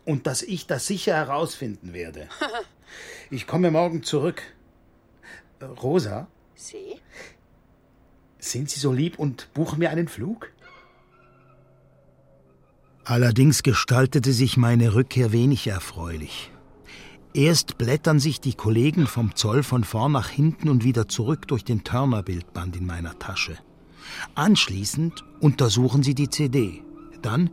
Und dass ich das sicher herausfinden werde. ich komme morgen zurück. Rosa? Sie? Sind Sie so lieb und buchen mir einen Flug? Allerdings gestaltete sich meine Rückkehr wenig erfreulich. Erst blättern sich die Kollegen vom Zoll von vorn nach hinten und wieder zurück durch den Turner-Bildband in meiner Tasche. Anschließend untersuchen sie die CD. Dann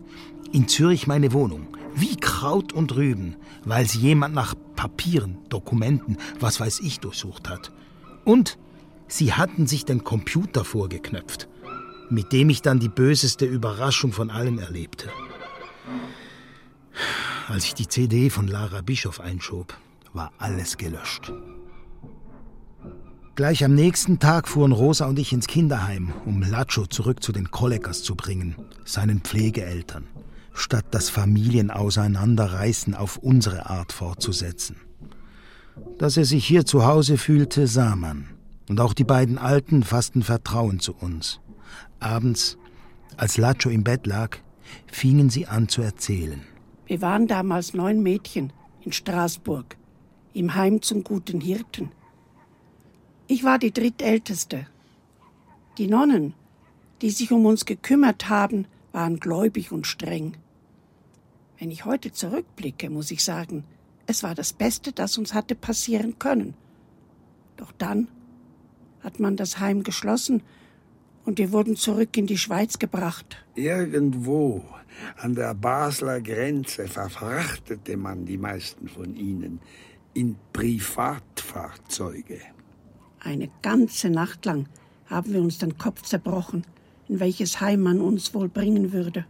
in Zürich meine Wohnung. Wie Kraut und Rüben, weil sie jemand nach Papieren, Dokumenten, was weiß ich, durchsucht hat. Und sie hatten sich den Computer vorgeknöpft, mit dem ich dann die böseste Überraschung von allen erlebte. Als ich die CD von Lara Bischof einschob, war alles gelöscht. Gleich am nächsten Tag fuhren Rosa und ich ins Kinderheim, um Lacho zurück zu den Kollegers zu bringen, seinen Pflegeeltern, statt das Familienauseinanderreißen auf unsere Art fortzusetzen. Dass er sich hier zu Hause fühlte, sah man. Und auch die beiden Alten fassten Vertrauen zu uns. Abends, als Lacho im Bett lag, fingen sie an zu erzählen. Wir waren damals neun Mädchen in Straßburg, im Heim zum guten Hirten. Ich war die drittälteste. Die Nonnen, die sich um uns gekümmert haben, waren gläubig und streng. Wenn ich heute zurückblicke, muss ich sagen, es war das Beste, das uns hatte passieren können. Doch dann hat man das Heim geschlossen und wir wurden zurück in die Schweiz gebracht. Irgendwo an der Basler Grenze verfrachtete man die meisten von ihnen in Privatfahrzeuge. Eine ganze Nacht lang haben wir uns den Kopf zerbrochen, in welches Heim man uns wohl bringen würde.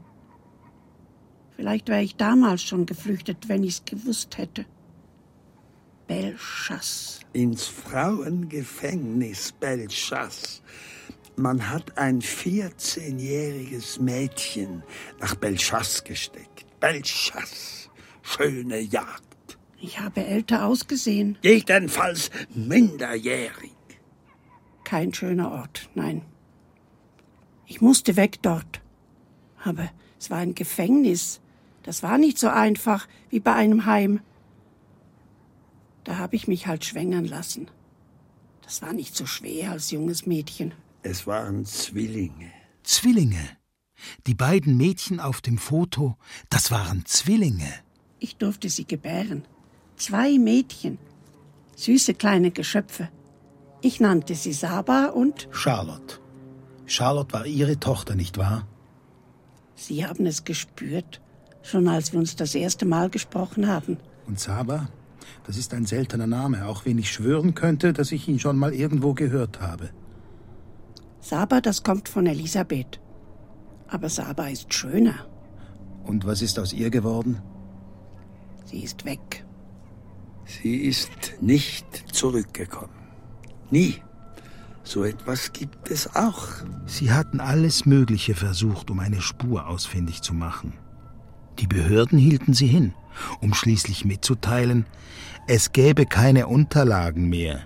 Vielleicht wäre ich damals schon geflüchtet, wenn ich's gewusst hätte. Belchas. Ins Frauengefängnis Belchas. Man hat ein 14-jähriges Mädchen nach Belchas gesteckt. Belchas. Schöne Jagd. Ich habe älter ausgesehen. Jedenfalls minderjährig. Kein schöner Ort, nein. Ich musste weg dort. Aber es war ein Gefängnis. Das war nicht so einfach wie bei einem Heim. Da habe ich mich halt schwängern lassen. Das war nicht so schwer als junges Mädchen. Es waren Zwillinge. Zwillinge. Die beiden Mädchen auf dem Foto, das waren Zwillinge. Ich durfte sie gebären. Zwei Mädchen. Süße kleine Geschöpfe. Ich nannte sie Saba und Charlotte. Charlotte war ihre Tochter, nicht wahr? Sie haben es gespürt, schon als wir uns das erste Mal gesprochen haben. Und Saba? Das ist ein seltener Name, auch wenn ich schwören könnte, dass ich ihn schon mal irgendwo gehört habe. Saba, das kommt von Elisabeth. Aber Saba ist schöner. Und was ist aus ihr geworden? Sie ist weg. Sie ist nicht zurückgekommen. Nie. So etwas gibt es auch. Sie hatten alles Mögliche versucht, um eine Spur ausfindig zu machen. Die Behörden hielten sie hin, um schließlich mitzuteilen, es gäbe keine Unterlagen mehr.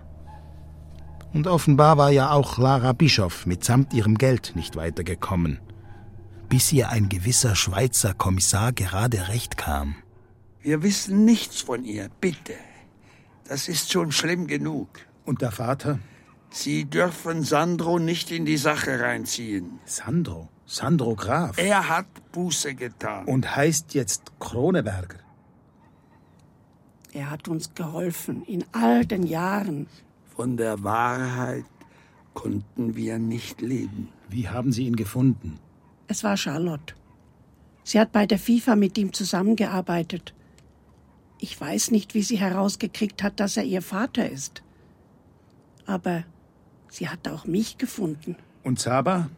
Und offenbar war ja auch Lara Bischoff mitsamt ihrem Geld nicht weitergekommen, bis ihr ein gewisser Schweizer Kommissar gerade recht kam. Wir wissen nichts von ihr, bitte. Das ist schon schlimm genug. Und der Vater? Sie dürfen Sandro nicht in die Sache reinziehen. Sandro? Sandro Graf? Er hat Buße getan. Und heißt jetzt Kroneberger. Er hat uns geholfen in all den Jahren. Von der Wahrheit konnten wir nicht leben. Wie haben Sie ihn gefunden? Es war Charlotte. Sie hat bei der FIFA mit ihm zusammengearbeitet. Ich weiß nicht, wie sie herausgekriegt hat, dass er ihr Vater ist. Aber sie hat auch mich gefunden. Und Saba?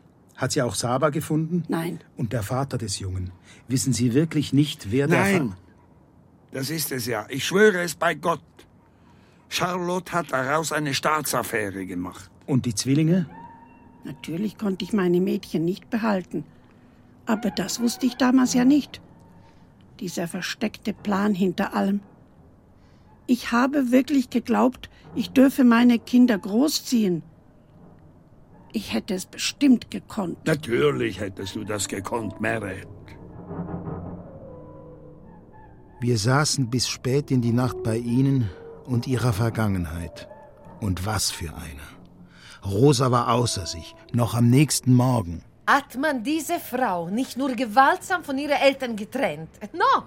Hat sie auch Saba gefunden? Nein. Und der Vater des Jungen? Wissen Sie wirklich nicht, wer der Nein, das ist es ja. Ich schwöre es bei Gott. Charlotte hat daraus eine Staatsaffäre gemacht. Und die Zwillinge? Natürlich konnte ich meine Mädchen nicht behalten. Aber das wusste ich damals ja nicht. Dieser versteckte Plan hinter allem. Ich habe wirklich geglaubt, ich dürfe meine Kinder großziehen. Ich hätte es bestimmt gekonnt. Natürlich hättest du das gekonnt, Meret. Wir saßen bis spät in die Nacht bei Ihnen und Ihrer Vergangenheit. Und was für eine. Rosa war außer sich, noch am nächsten Morgen. Hat man diese Frau nicht nur gewaltsam von ihren Eltern getrennt? No,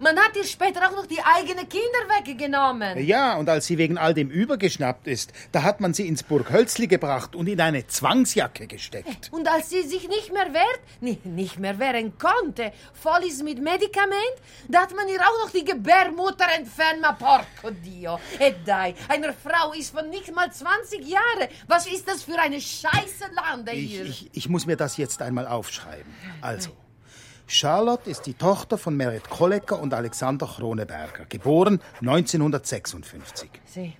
man hat ihr später auch noch die eigenen Kinder weggenommen. Ja, und als sie wegen all dem übergeschnappt ist, da hat man sie ins Burg Hölzli gebracht und in eine Zwangsjacke gesteckt. Und als sie sich nicht mehr wehrt, nicht, nicht mehr wehren konnte, voll ist mit Medikament, da hat man ihr auch noch die Gebärmutter entfernt, ma porco Dio. E dai, eine Frau ist von nicht mal 20 Jahren. Was ist das für eine scheiße Lande hier? Ich, ich, ich muss mir das jetzt einmal aufschreiben. Also, Charlotte ist die Tochter von Merit Kollecker und Alexander Kroneberger, geboren 1956. Sie.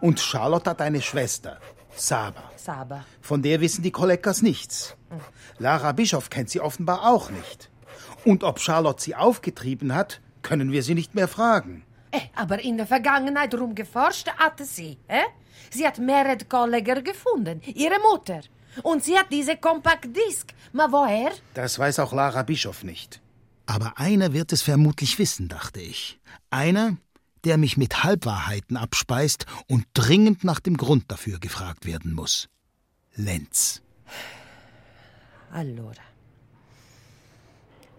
Und Charlotte hat eine Schwester, Saba. Saba. Von der wissen die Kollegas nichts. Lara Bischof kennt sie offenbar auch nicht. Und ob Charlotte sie aufgetrieben hat, können wir sie nicht mehr fragen. Eh, aber in der Vergangenheit rumgeforscht hatte sie. Eh? Sie hat Meret Kolleger gefunden, ihre Mutter. Und sie hat diese Compact-Disc. Ma woher? Das weiß auch Lara Bischof nicht. Aber einer wird es vermutlich wissen, dachte ich. Einer, der mich mit Halbwahrheiten abspeist und dringend nach dem Grund dafür gefragt werden muss. Lenz. Allora.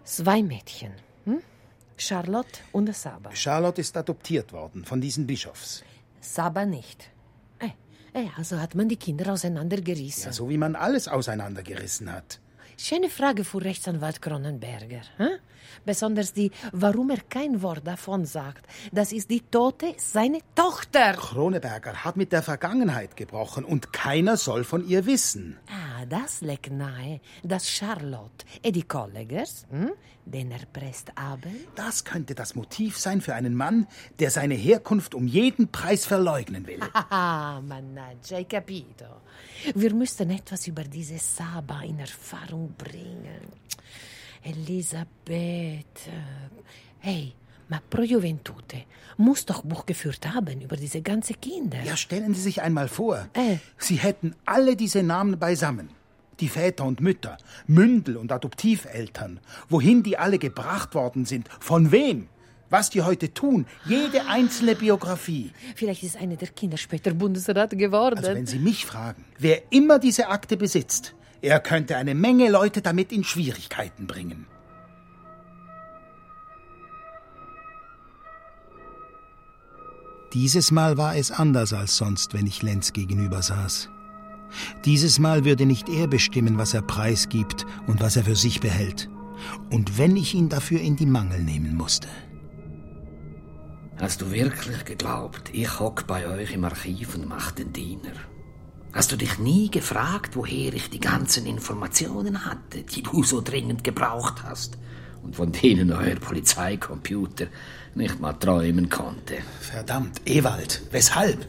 Zwei Mädchen. Hm? Charlotte und Saba. Charlotte ist adoptiert worden von diesen Bischofs. Saba nicht. Eh, also hat man die Kinder auseinandergerissen. Ja, so wie man alles auseinandergerissen hat. Schöne Frage für Rechtsanwalt Kronenberger. Hm? Besonders die, warum er kein Wort davon sagt. Das ist die Tote, seine Tochter. Kroneberger hat mit der Vergangenheit gebrochen und keiner soll von ihr wissen. Ah, das liegt nahe, dass Charlotte e die Kollegers hm, den erpresst haben. Das könnte das Motiv sein für einen Mann, der seine Herkunft um jeden Preis verleugnen will. Haha, mannaggia, hai capito. Wir müssten etwas über diese Saba in Erfahrung bringen. Elisabeth. Hey, ma pro Juventute muss doch Buch geführt haben über diese ganze Kinder. Ja, stellen Sie sich einmal vor, Äh. Sie hätten alle diese Namen beisammen. Die Väter und Mütter, Mündel und Adoptiveltern, wohin die alle gebracht worden sind, von wem, was die heute tun, jede einzelne Biografie. Vielleicht ist einer der Kinder später Bundesrat geworden. Also wenn Sie mich fragen, wer immer diese Akte besitzt, er könnte eine Menge Leute damit in Schwierigkeiten bringen. Dieses Mal war es anders als sonst, wenn ich Lenz gegenüber saß. Dieses Mal würde nicht er bestimmen, was er preisgibt und was er für sich behält. Und wenn ich ihn dafür in die Mangel nehmen musste. Hast du wirklich geglaubt, ich hock bei euch im Archiv und mach den Diener? Hast du dich nie gefragt, woher ich die ganzen Informationen hatte, die du so dringend gebraucht hast und von denen euer Polizeicomputer nicht mal träumen konnte? Verdammt, Ewald, weshalb?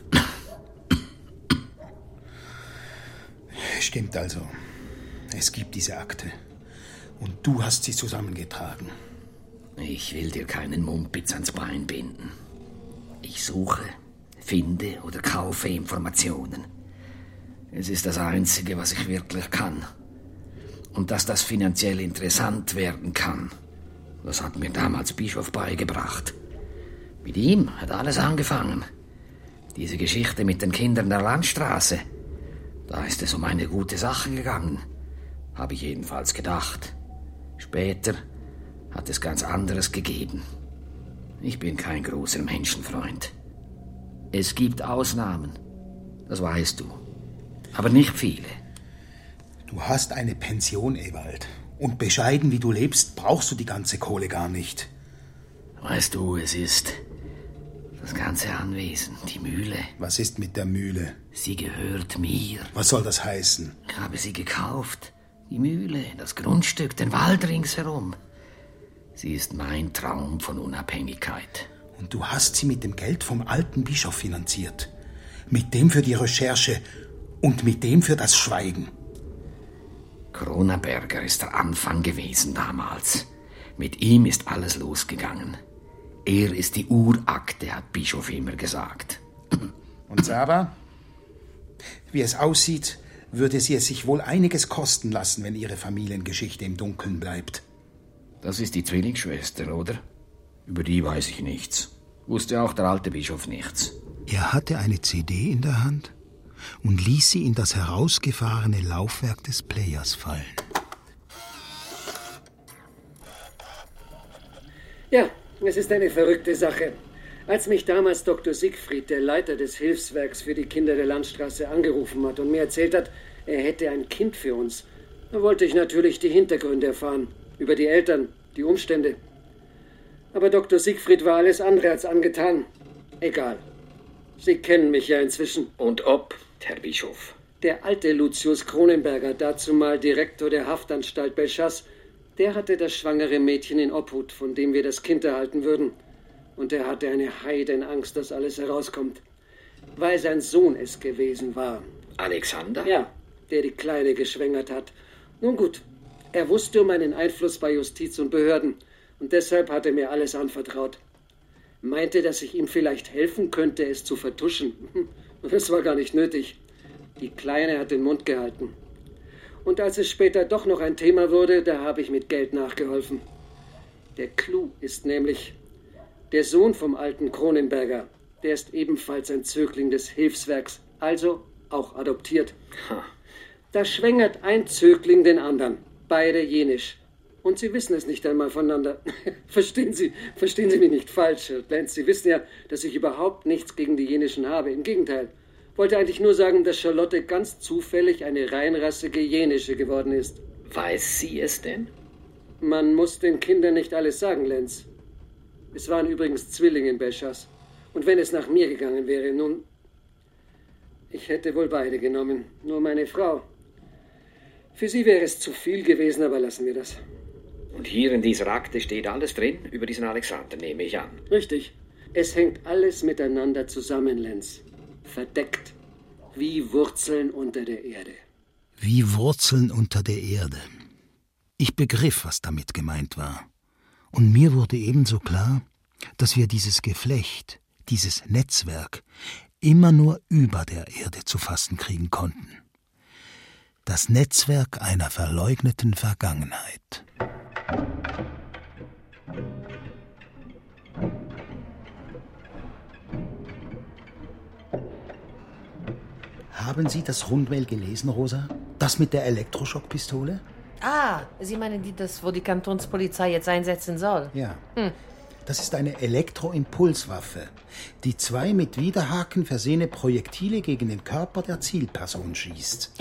Stimmt also. Es gibt diese Akte. Und du hast sie zusammengetragen. Ich will dir keinen Mumpitz ans Bein binden. Ich suche, finde oder kaufe Informationen. Es ist das Einzige, was ich wirklich kann. Und dass das finanziell interessant werden kann, das hat mir damals Bischof beigebracht. Mit ihm hat alles angefangen. Diese Geschichte mit den Kindern der Landstraße. Da ist es um eine gute Sache gegangen. Habe ich jedenfalls gedacht. Später hat es ganz anderes gegeben. Ich bin kein großer Menschenfreund. Es gibt Ausnahmen, das weißt du. Aber nicht viele. Du hast eine Pension, Ewald. Und bescheiden wie du lebst, brauchst du die ganze Kohle gar nicht. Weißt du, es ist das ganze Anwesen, die Mühle. Was ist mit der Mühle? Sie gehört mir. Was soll das heißen? Ich habe sie gekauft. Die Mühle, das Grundstück, den Wald ringsherum. Sie ist mein Traum von Unabhängigkeit. Und du hast sie mit dem Geld vom alten Bischof finanziert. Mit dem für die Recherche und mit dem für das Schweigen. Kronaberger ist der Anfang gewesen damals. Mit ihm ist alles losgegangen. Er ist die Urakte, hat Bischof immer gesagt. Und Saba? Wie es aussieht, würde sie es sich wohl einiges kosten lassen, wenn ihre Familiengeschichte im Dunkeln bleibt. Das ist die Zwillingsschwester, oder? Über die weiß ich nichts. Wusste auch der alte Bischof nichts. Er hatte eine CD in der Hand und ließ sie in das herausgefahrene Laufwerk des Players fallen. Ja, es ist eine verrückte Sache. Als mich damals Dr. Siegfried, der Leiter des Hilfswerks für die Kinder der Landstraße, angerufen hat und mir erzählt hat, er hätte ein Kind für uns, da wollte ich natürlich die Hintergründe erfahren, über die Eltern, die Umstände. Aber Dr. Siegfried war alles andere als angetan. Egal. Sie kennen mich ja inzwischen. Und ob, Herr Bischof? Der alte Lucius Kronenberger, dazumal Direktor der Haftanstalt Belchas, der hatte das schwangere Mädchen in Obhut, von dem wir das Kind erhalten würden. Und er hatte eine Heidenangst, dass alles herauskommt. Weil sein Sohn es gewesen war. Alexander? Ja, der die Kleine geschwängert hat. Nun gut, er wusste um meinen Einfluss bei Justiz und Behörden und deshalb hat er mir alles anvertraut. Meinte, dass ich ihm vielleicht helfen könnte, es zu vertuschen. Das war gar nicht nötig. Die Kleine hat den Mund gehalten. Und als es später doch noch ein Thema wurde, da habe ich mit Geld nachgeholfen. Der Clou ist nämlich, der Sohn vom alten Kronenberger, der ist ebenfalls ein Zögling des Hilfswerks, also auch adoptiert. Da schwängert ein Zögling den anderen, beide jenisch. Und Sie wissen es nicht einmal voneinander. verstehen Sie, verstehen Sie mich nicht falsch, Lenz. Sie wissen ja, dass ich überhaupt nichts gegen die jenischen habe. Im Gegenteil. Wollte eigentlich nur sagen, dass Charlotte ganz zufällig eine reinrassige jenische geworden ist. Weiß sie es denn? Man muss den Kindern nicht alles sagen, Lenz. Es waren übrigens Zwillinge in Beschas. Und wenn es nach mir gegangen wäre, nun. Ich hätte wohl beide genommen. Nur meine Frau. Für sie wäre es zu viel gewesen, aber lassen wir das. Und hier in dieser Akte steht alles drin über diesen Alexander, nehme ich an. Richtig. Es hängt alles miteinander zusammen, Lenz. Verdeckt. Wie Wurzeln unter der Erde. Wie Wurzeln unter der Erde. Ich begriff, was damit gemeint war. Und mir wurde ebenso klar, dass wir dieses Geflecht, dieses Netzwerk immer nur über der Erde zu fassen kriegen konnten. Das Netzwerk einer verleugneten Vergangenheit. Haben Sie das Rundmail gelesen, Rosa? Das mit der Elektroschockpistole? Ah, Sie meinen die, das, wo die Kantonspolizei jetzt einsetzen soll? Ja. Hm. Das ist eine Elektroimpulswaffe, die zwei mit Widerhaken versehene Projektile gegen den Körper der Zielperson schießt.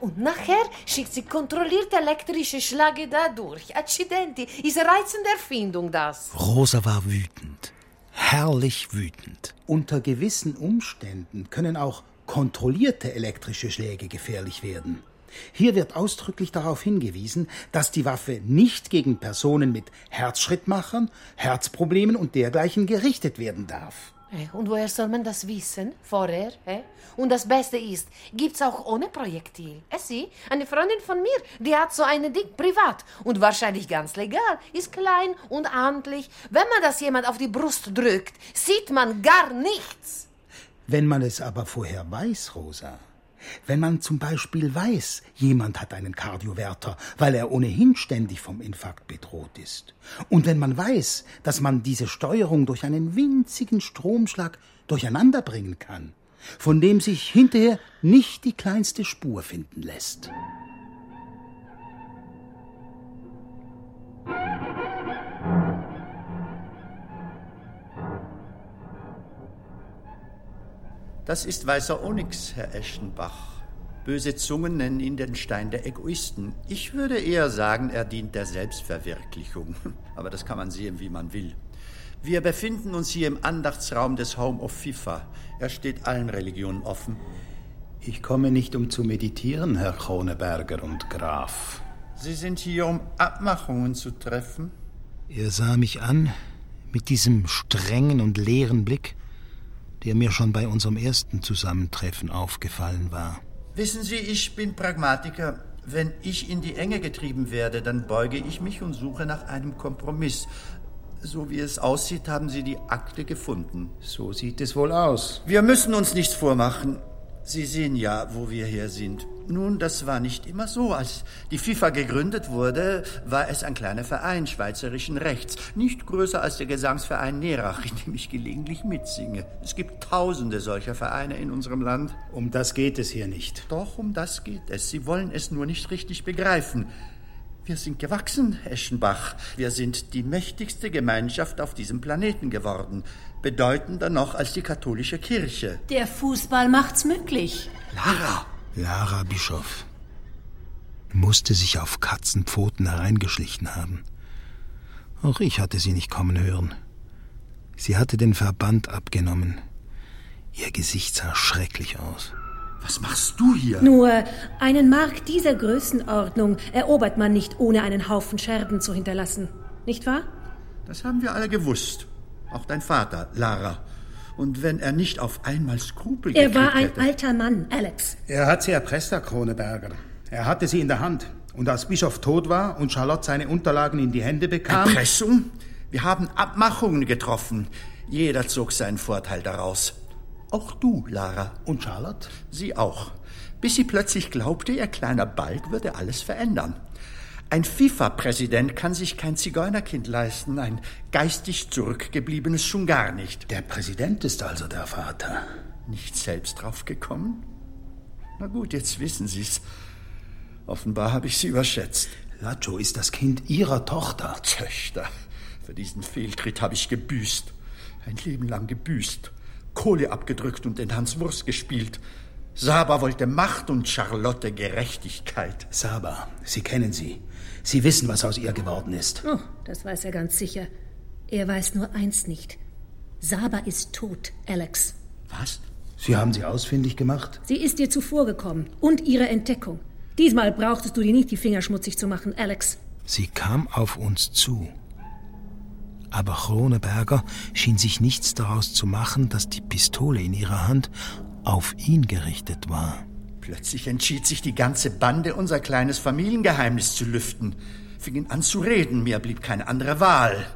Und nachher schickt sie kontrollierte elektrische Schläge dadurch. Accidenti. Ist reizende Erfindung, das. Rosa war wütend. Herrlich wütend. Unter gewissen Umständen können auch kontrollierte elektrische Schläge gefährlich werden. Hier wird ausdrücklich darauf hingewiesen, dass die Waffe nicht gegen Personen mit Herzschrittmachern, Herzproblemen und dergleichen gerichtet werden darf. Und woher soll man das wissen? Vorher? Und das Beste ist, gibt's auch ohne Projektil. Es sie, eine Freundin von mir, die hat so eine Ding privat und wahrscheinlich ganz legal, ist klein und amtlich. Wenn man das jemand auf die Brust drückt, sieht man gar nichts. Wenn man es aber vorher weiß, Rosa, wenn man zum Beispiel weiß, jemand hat einen Kardioverter, weil er ohnehin ständig vom Infarkt bedroht ist. Und wenn man weiß, dass man diese Steuerung durch einen winzigen Stromschlag durcheinander bringen kann, von dem sich hinterher nicht die kleinste Spur finden lässt. Das ist weißer Onyx, Herr Eschenbach. Böse Zungen nennen ihn den Stein der Egoisten. Ich würde eher sagen, er dient der Selbstverwirklichung. Aber das kann man sehen, wie man will. Wir befinden uns hier im Andachtsraum des Home of FIFA. Er steht allen Religionen offen. Ich komme nicht, um zu meditieren, Herr Kroneberger und Graf. Sie sind hier, um Abmachungen zu treffen? Er sah mich an mit diesem strengen und leeren Blick der mir schon bei unserem ersten Zusammentreffen aufgefallen war. Wissen Sie, ich bin Pragmatiker. Wenn ich in die Enge getrieben werde, dann beuge ich mich und suche nach einem Kompromiss. So wie es aussieht, haben Sie die Akte gefunden. So sieht es wohl aus. Wir müssen uns nichts vormachen. Sie sehen ja, wo wir hier sind. Nun, das war nicht immer so. Als die FIFA gegründet wurde, war es ein kleiner Verein schweizerischen Rechts, nicht größer als der Gesangsverein Nerach, in dem ich gelegentlich mitsinge. Es gibt tausende solcher Vereine in unserem Land. Um das geht es hier nicht. Doch, um das geht es. Sie wollen es nur nicht richtig begreifen. Wir sind gewachsen, Eschenbach. Wir sind die mächtigste Gemeinschaft auf diesem Planeten geworden. Bedeutender noch als die katholische Kirche. Der Fußball macht's möglich. Lara! Lara Bischof musste sich auf Katzenpfoten hereingeschlichen haben. Auch ich hatte sie nicht kommen hören. Sie hatte den Verband abgenommen. Ihr Gesicht sah schrecklich aus. Was machst du hier? Nur einen Markt dieser Größenordnung erobert man nicht, ohne einen Haufen Scherben zu hinterlassen. Nicht wahr? Das haben wir alle gewusst. Auch dein Vater, Lara. Und wenn er nicht auf einmal Skrupel Er war ein hätte. alter Mann, Alex. Er hat sie erpresst, Herr Kroneberger. Er hatte sie in der Hand. Und als Bischof tot war und Charlotte seine Unterlagen in die Hände bekam. Erpressung? Wir haben Abmachungen getroffen. Jeder zog seinen Vorteil daraus. Auch du, Lara. Und Charlotte? Sie auch. Bis sie plötzlich glaubte, ihr kleiner Balk würde alles verändern. Ein FIFA-Präsident kann sich kein Zigeunerkind leisten, ein geistig zurückgebliebenes schon gar nicht. Der Präsident ist also der Vater. Nicht selbst drauf gekommen? Na gut, jetzt wissen Sie's. Offenbar habe ich sie überschätzt. Lacho ist das Kind Ihrer Tochter. Töchter. Für diesen Fehltritt habe ich gebüßt. Ein Leben lang gebüßt. Kohle abgedrückt und den Hans Wurst gespielt. Saba wollte Macht und Charlotte Gerechtigkeit. Saba, Sie kennen sie. Sie wissen, was aus ihr geworden ist. Oh, das weiß er ganz sicher. Er weiß nur eins nicht. Saba ist tot, Alex. Was? Sie haben sie ausfindig gemacht? Sie ist dir zuvorgekommen und ihre Entdeckung. Diesmal brauchtest du dir nicht die Finger schmutzig zu machen, Alex. Sie kam auf uns zu. Aber Kroneberger schien sich nichts daraus zu machen, dass die Pistole in ihrer Hand auf ihn gerichtet war. Plötzlich entschied sich die ganze Bande, unser kleines Familiengeheimnis zu lüften. Fingen an zu reden, mir blieb keine andere Wahl.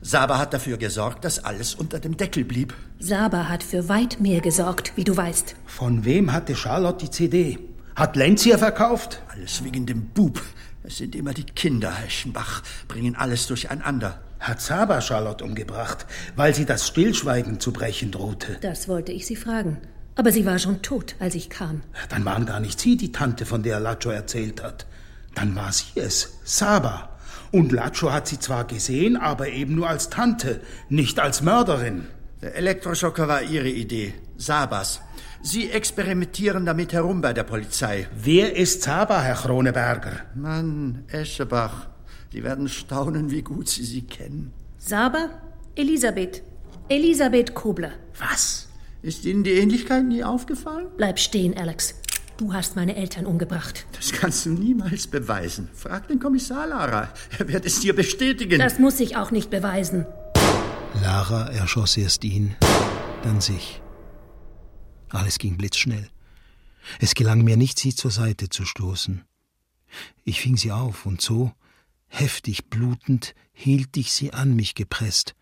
Saba hat dafür gesorgt, dass alles unter dem Deckel blieb. Saba hat für weit mehr gesorgt, wie du weißt. Von wem hatte Charlotte die CD? Hat Lenz ihr verkauft? Alles wegen dem Bub. Es sind immer die Kinder, Eschenbach, bringen alles durcheinander. Hat Saba Charlotte umgebracht, weil sie das Stillschweigen zu brechen drohte? Das wollte ich sie fragen. Aber sie war schon tot, als ich kam. Dann waren gar nicht Sie die Tante, von der Lacho erzählt hat. Dann war sie es, Saba. Und Lacho hat sie zwar gesehen, aber eben nur als Tante, nicht als Mörderin. Der Elektroschocker war Ihre Idee, Sabas. Sie experimentieren damit herum bei der Polizei. Wer ist Saba, Herr Kroneberger? Mann, Eschebach, Sie werden staunen, wie gut Sie sie kennen. Saba, Elisabeth. Elisabeth Kobler. Was? Ist Ihnen die Ähnlichkeit nie aufgefallen? Bleib stehen, Alex. Du hast meine Eltern umgebracht. Das kannst du niemals beweisen. Frag den Kommissar Lara. Er wird es dir bestätigen. Das muss ich auch nicht beweisen. Lara erschoss erst ihn, dann sich. Alles ging blitzschnell. Es gelang mir nicht, sie zur Seite zu stoßen. Ich fing sie auf und so, heftig blutend, hielt ich sie an mich gepresst,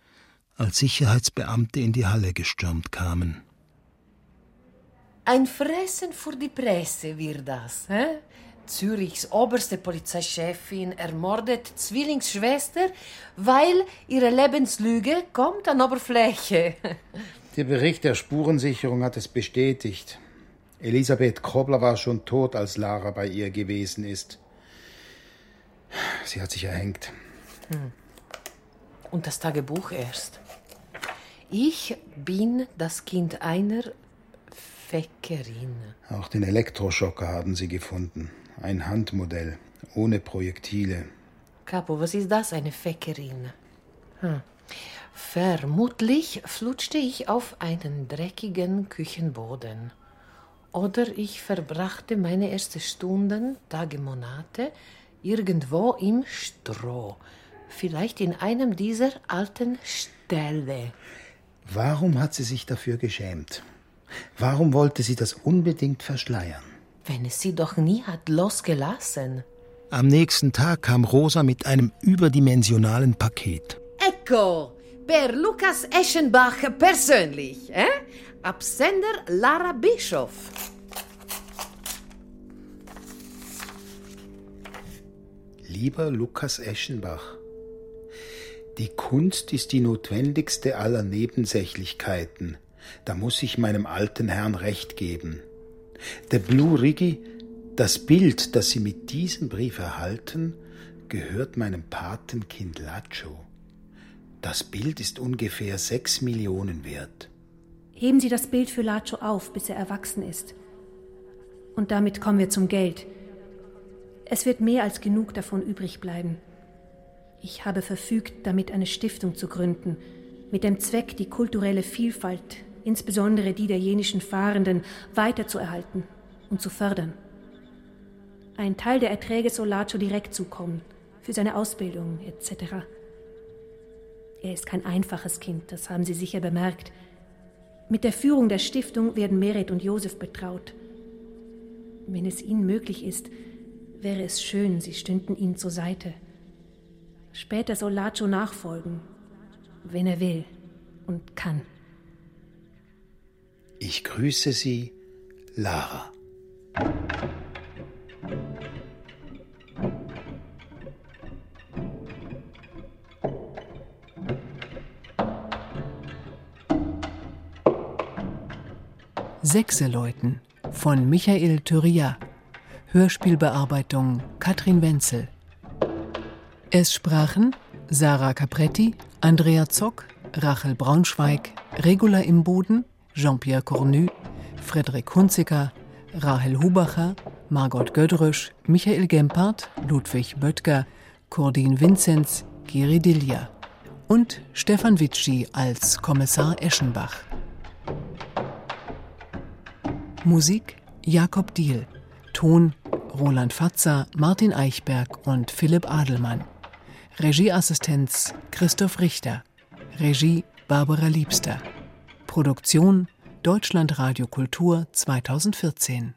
als Sicherheitsbeamte in die Halle gestürmt kamen. Ein Fressen für die Presse wird das. Hä? Zürichs oberste Polizeichefin ermordet Zwillingsschwester, weil ihre Lebenslüge kommt an Oberfläche. Der Bericht der Spurensicherung hat es bestätigt. Elisabeth Kobler war schon tot, als Lara bei ihr gewesen ist. Sie hat sich erhängt. Hm. Und das Tagebuch erst. Ich bin das Kind einer Feckerin. Auch den Elektroschocker haben sie gefunden. Ein Handmodell, ohne Projektile. Capo, was ist das, eine Feckerin? Hm. Vermutlich flutschte ich auf einen dreckigen Küchenboden. Oder ich verbrachte meine ersten Stunden, Tage, Monate irgendwo im Stroh. Vielleicht in einem dieser alten Ställe. Warum hat sie sich dafür geschämt? Warum wollte sie das unbedingt verschleiern? Wenn es sie doch nie hat losgelassen. Am nächsten Tag kam Rosa mit einem überdimensionalen Paket. Ecco, per Lukas Eschenbach persönlich, eh? Absender Lara Bischof. Lieber Lukas Eschenbach, die Kunst ist die notwendigste aller Nebensächlichkeiten. Da muss ich meinem alten Herrn recht geben. Der Blue Riggy, das Bild, das Sie mit diesem Brief erhalten, gehört meinem Patenkind Lacho. Das Bild ist ungefähr sechs Millionen wert. Heben Sie das Bild für Lacho auf, bis er erwachsen ist. Und damit kommen wir zum Geld. Es wird mehr als genug davon übrig bleiben. Ich habe verfügt, damit eine Stiftung zu gründen, mit dem Zweck, die kulturelle Vielfalt, insbesondere die der jenischen Fahrenden, weiterzuerhalten und zu fördern. Ein Teil der Erträge soll Lacho direkt zukommen, für seine Ausbildung etc. Er ist kein einfaches Kind, das haben Sie sicher bemerkt. Mit der Führung der Stiftung werden Meret und Josef betraut. Wenn es ihnen möglich ist, wäre es schön, sie stünden ihnen zur Seite. Später soll Lacho nachfolgen, wenn er will und kann. Ich grüße Sie, Lara. Sechse-Läuten von Michael Thüria. Hörspielbearbeitung Katrin Wenzel. Es sprachen Sarah Capretti, Andrea Zock, Rachel Braunschweig, Regula Imboden, Jean-Pierre Cornu, Frederik Hunziker, Rahel Hubacher, Margot Gödrösch, Michael Gempard, Ludwig Böttger, Cordin Vinzenz, Giri Dilja und Stefan Witschi als Kommissar Eschenbach. Musik Jakob Diehl, Ton Roland Fatzer, Martin Eichberg und Philipp Adelmann. Regieassistenz Christoph Richter. Regie Barbara Liebster. Produktion Deutschlandradio Kultur 2014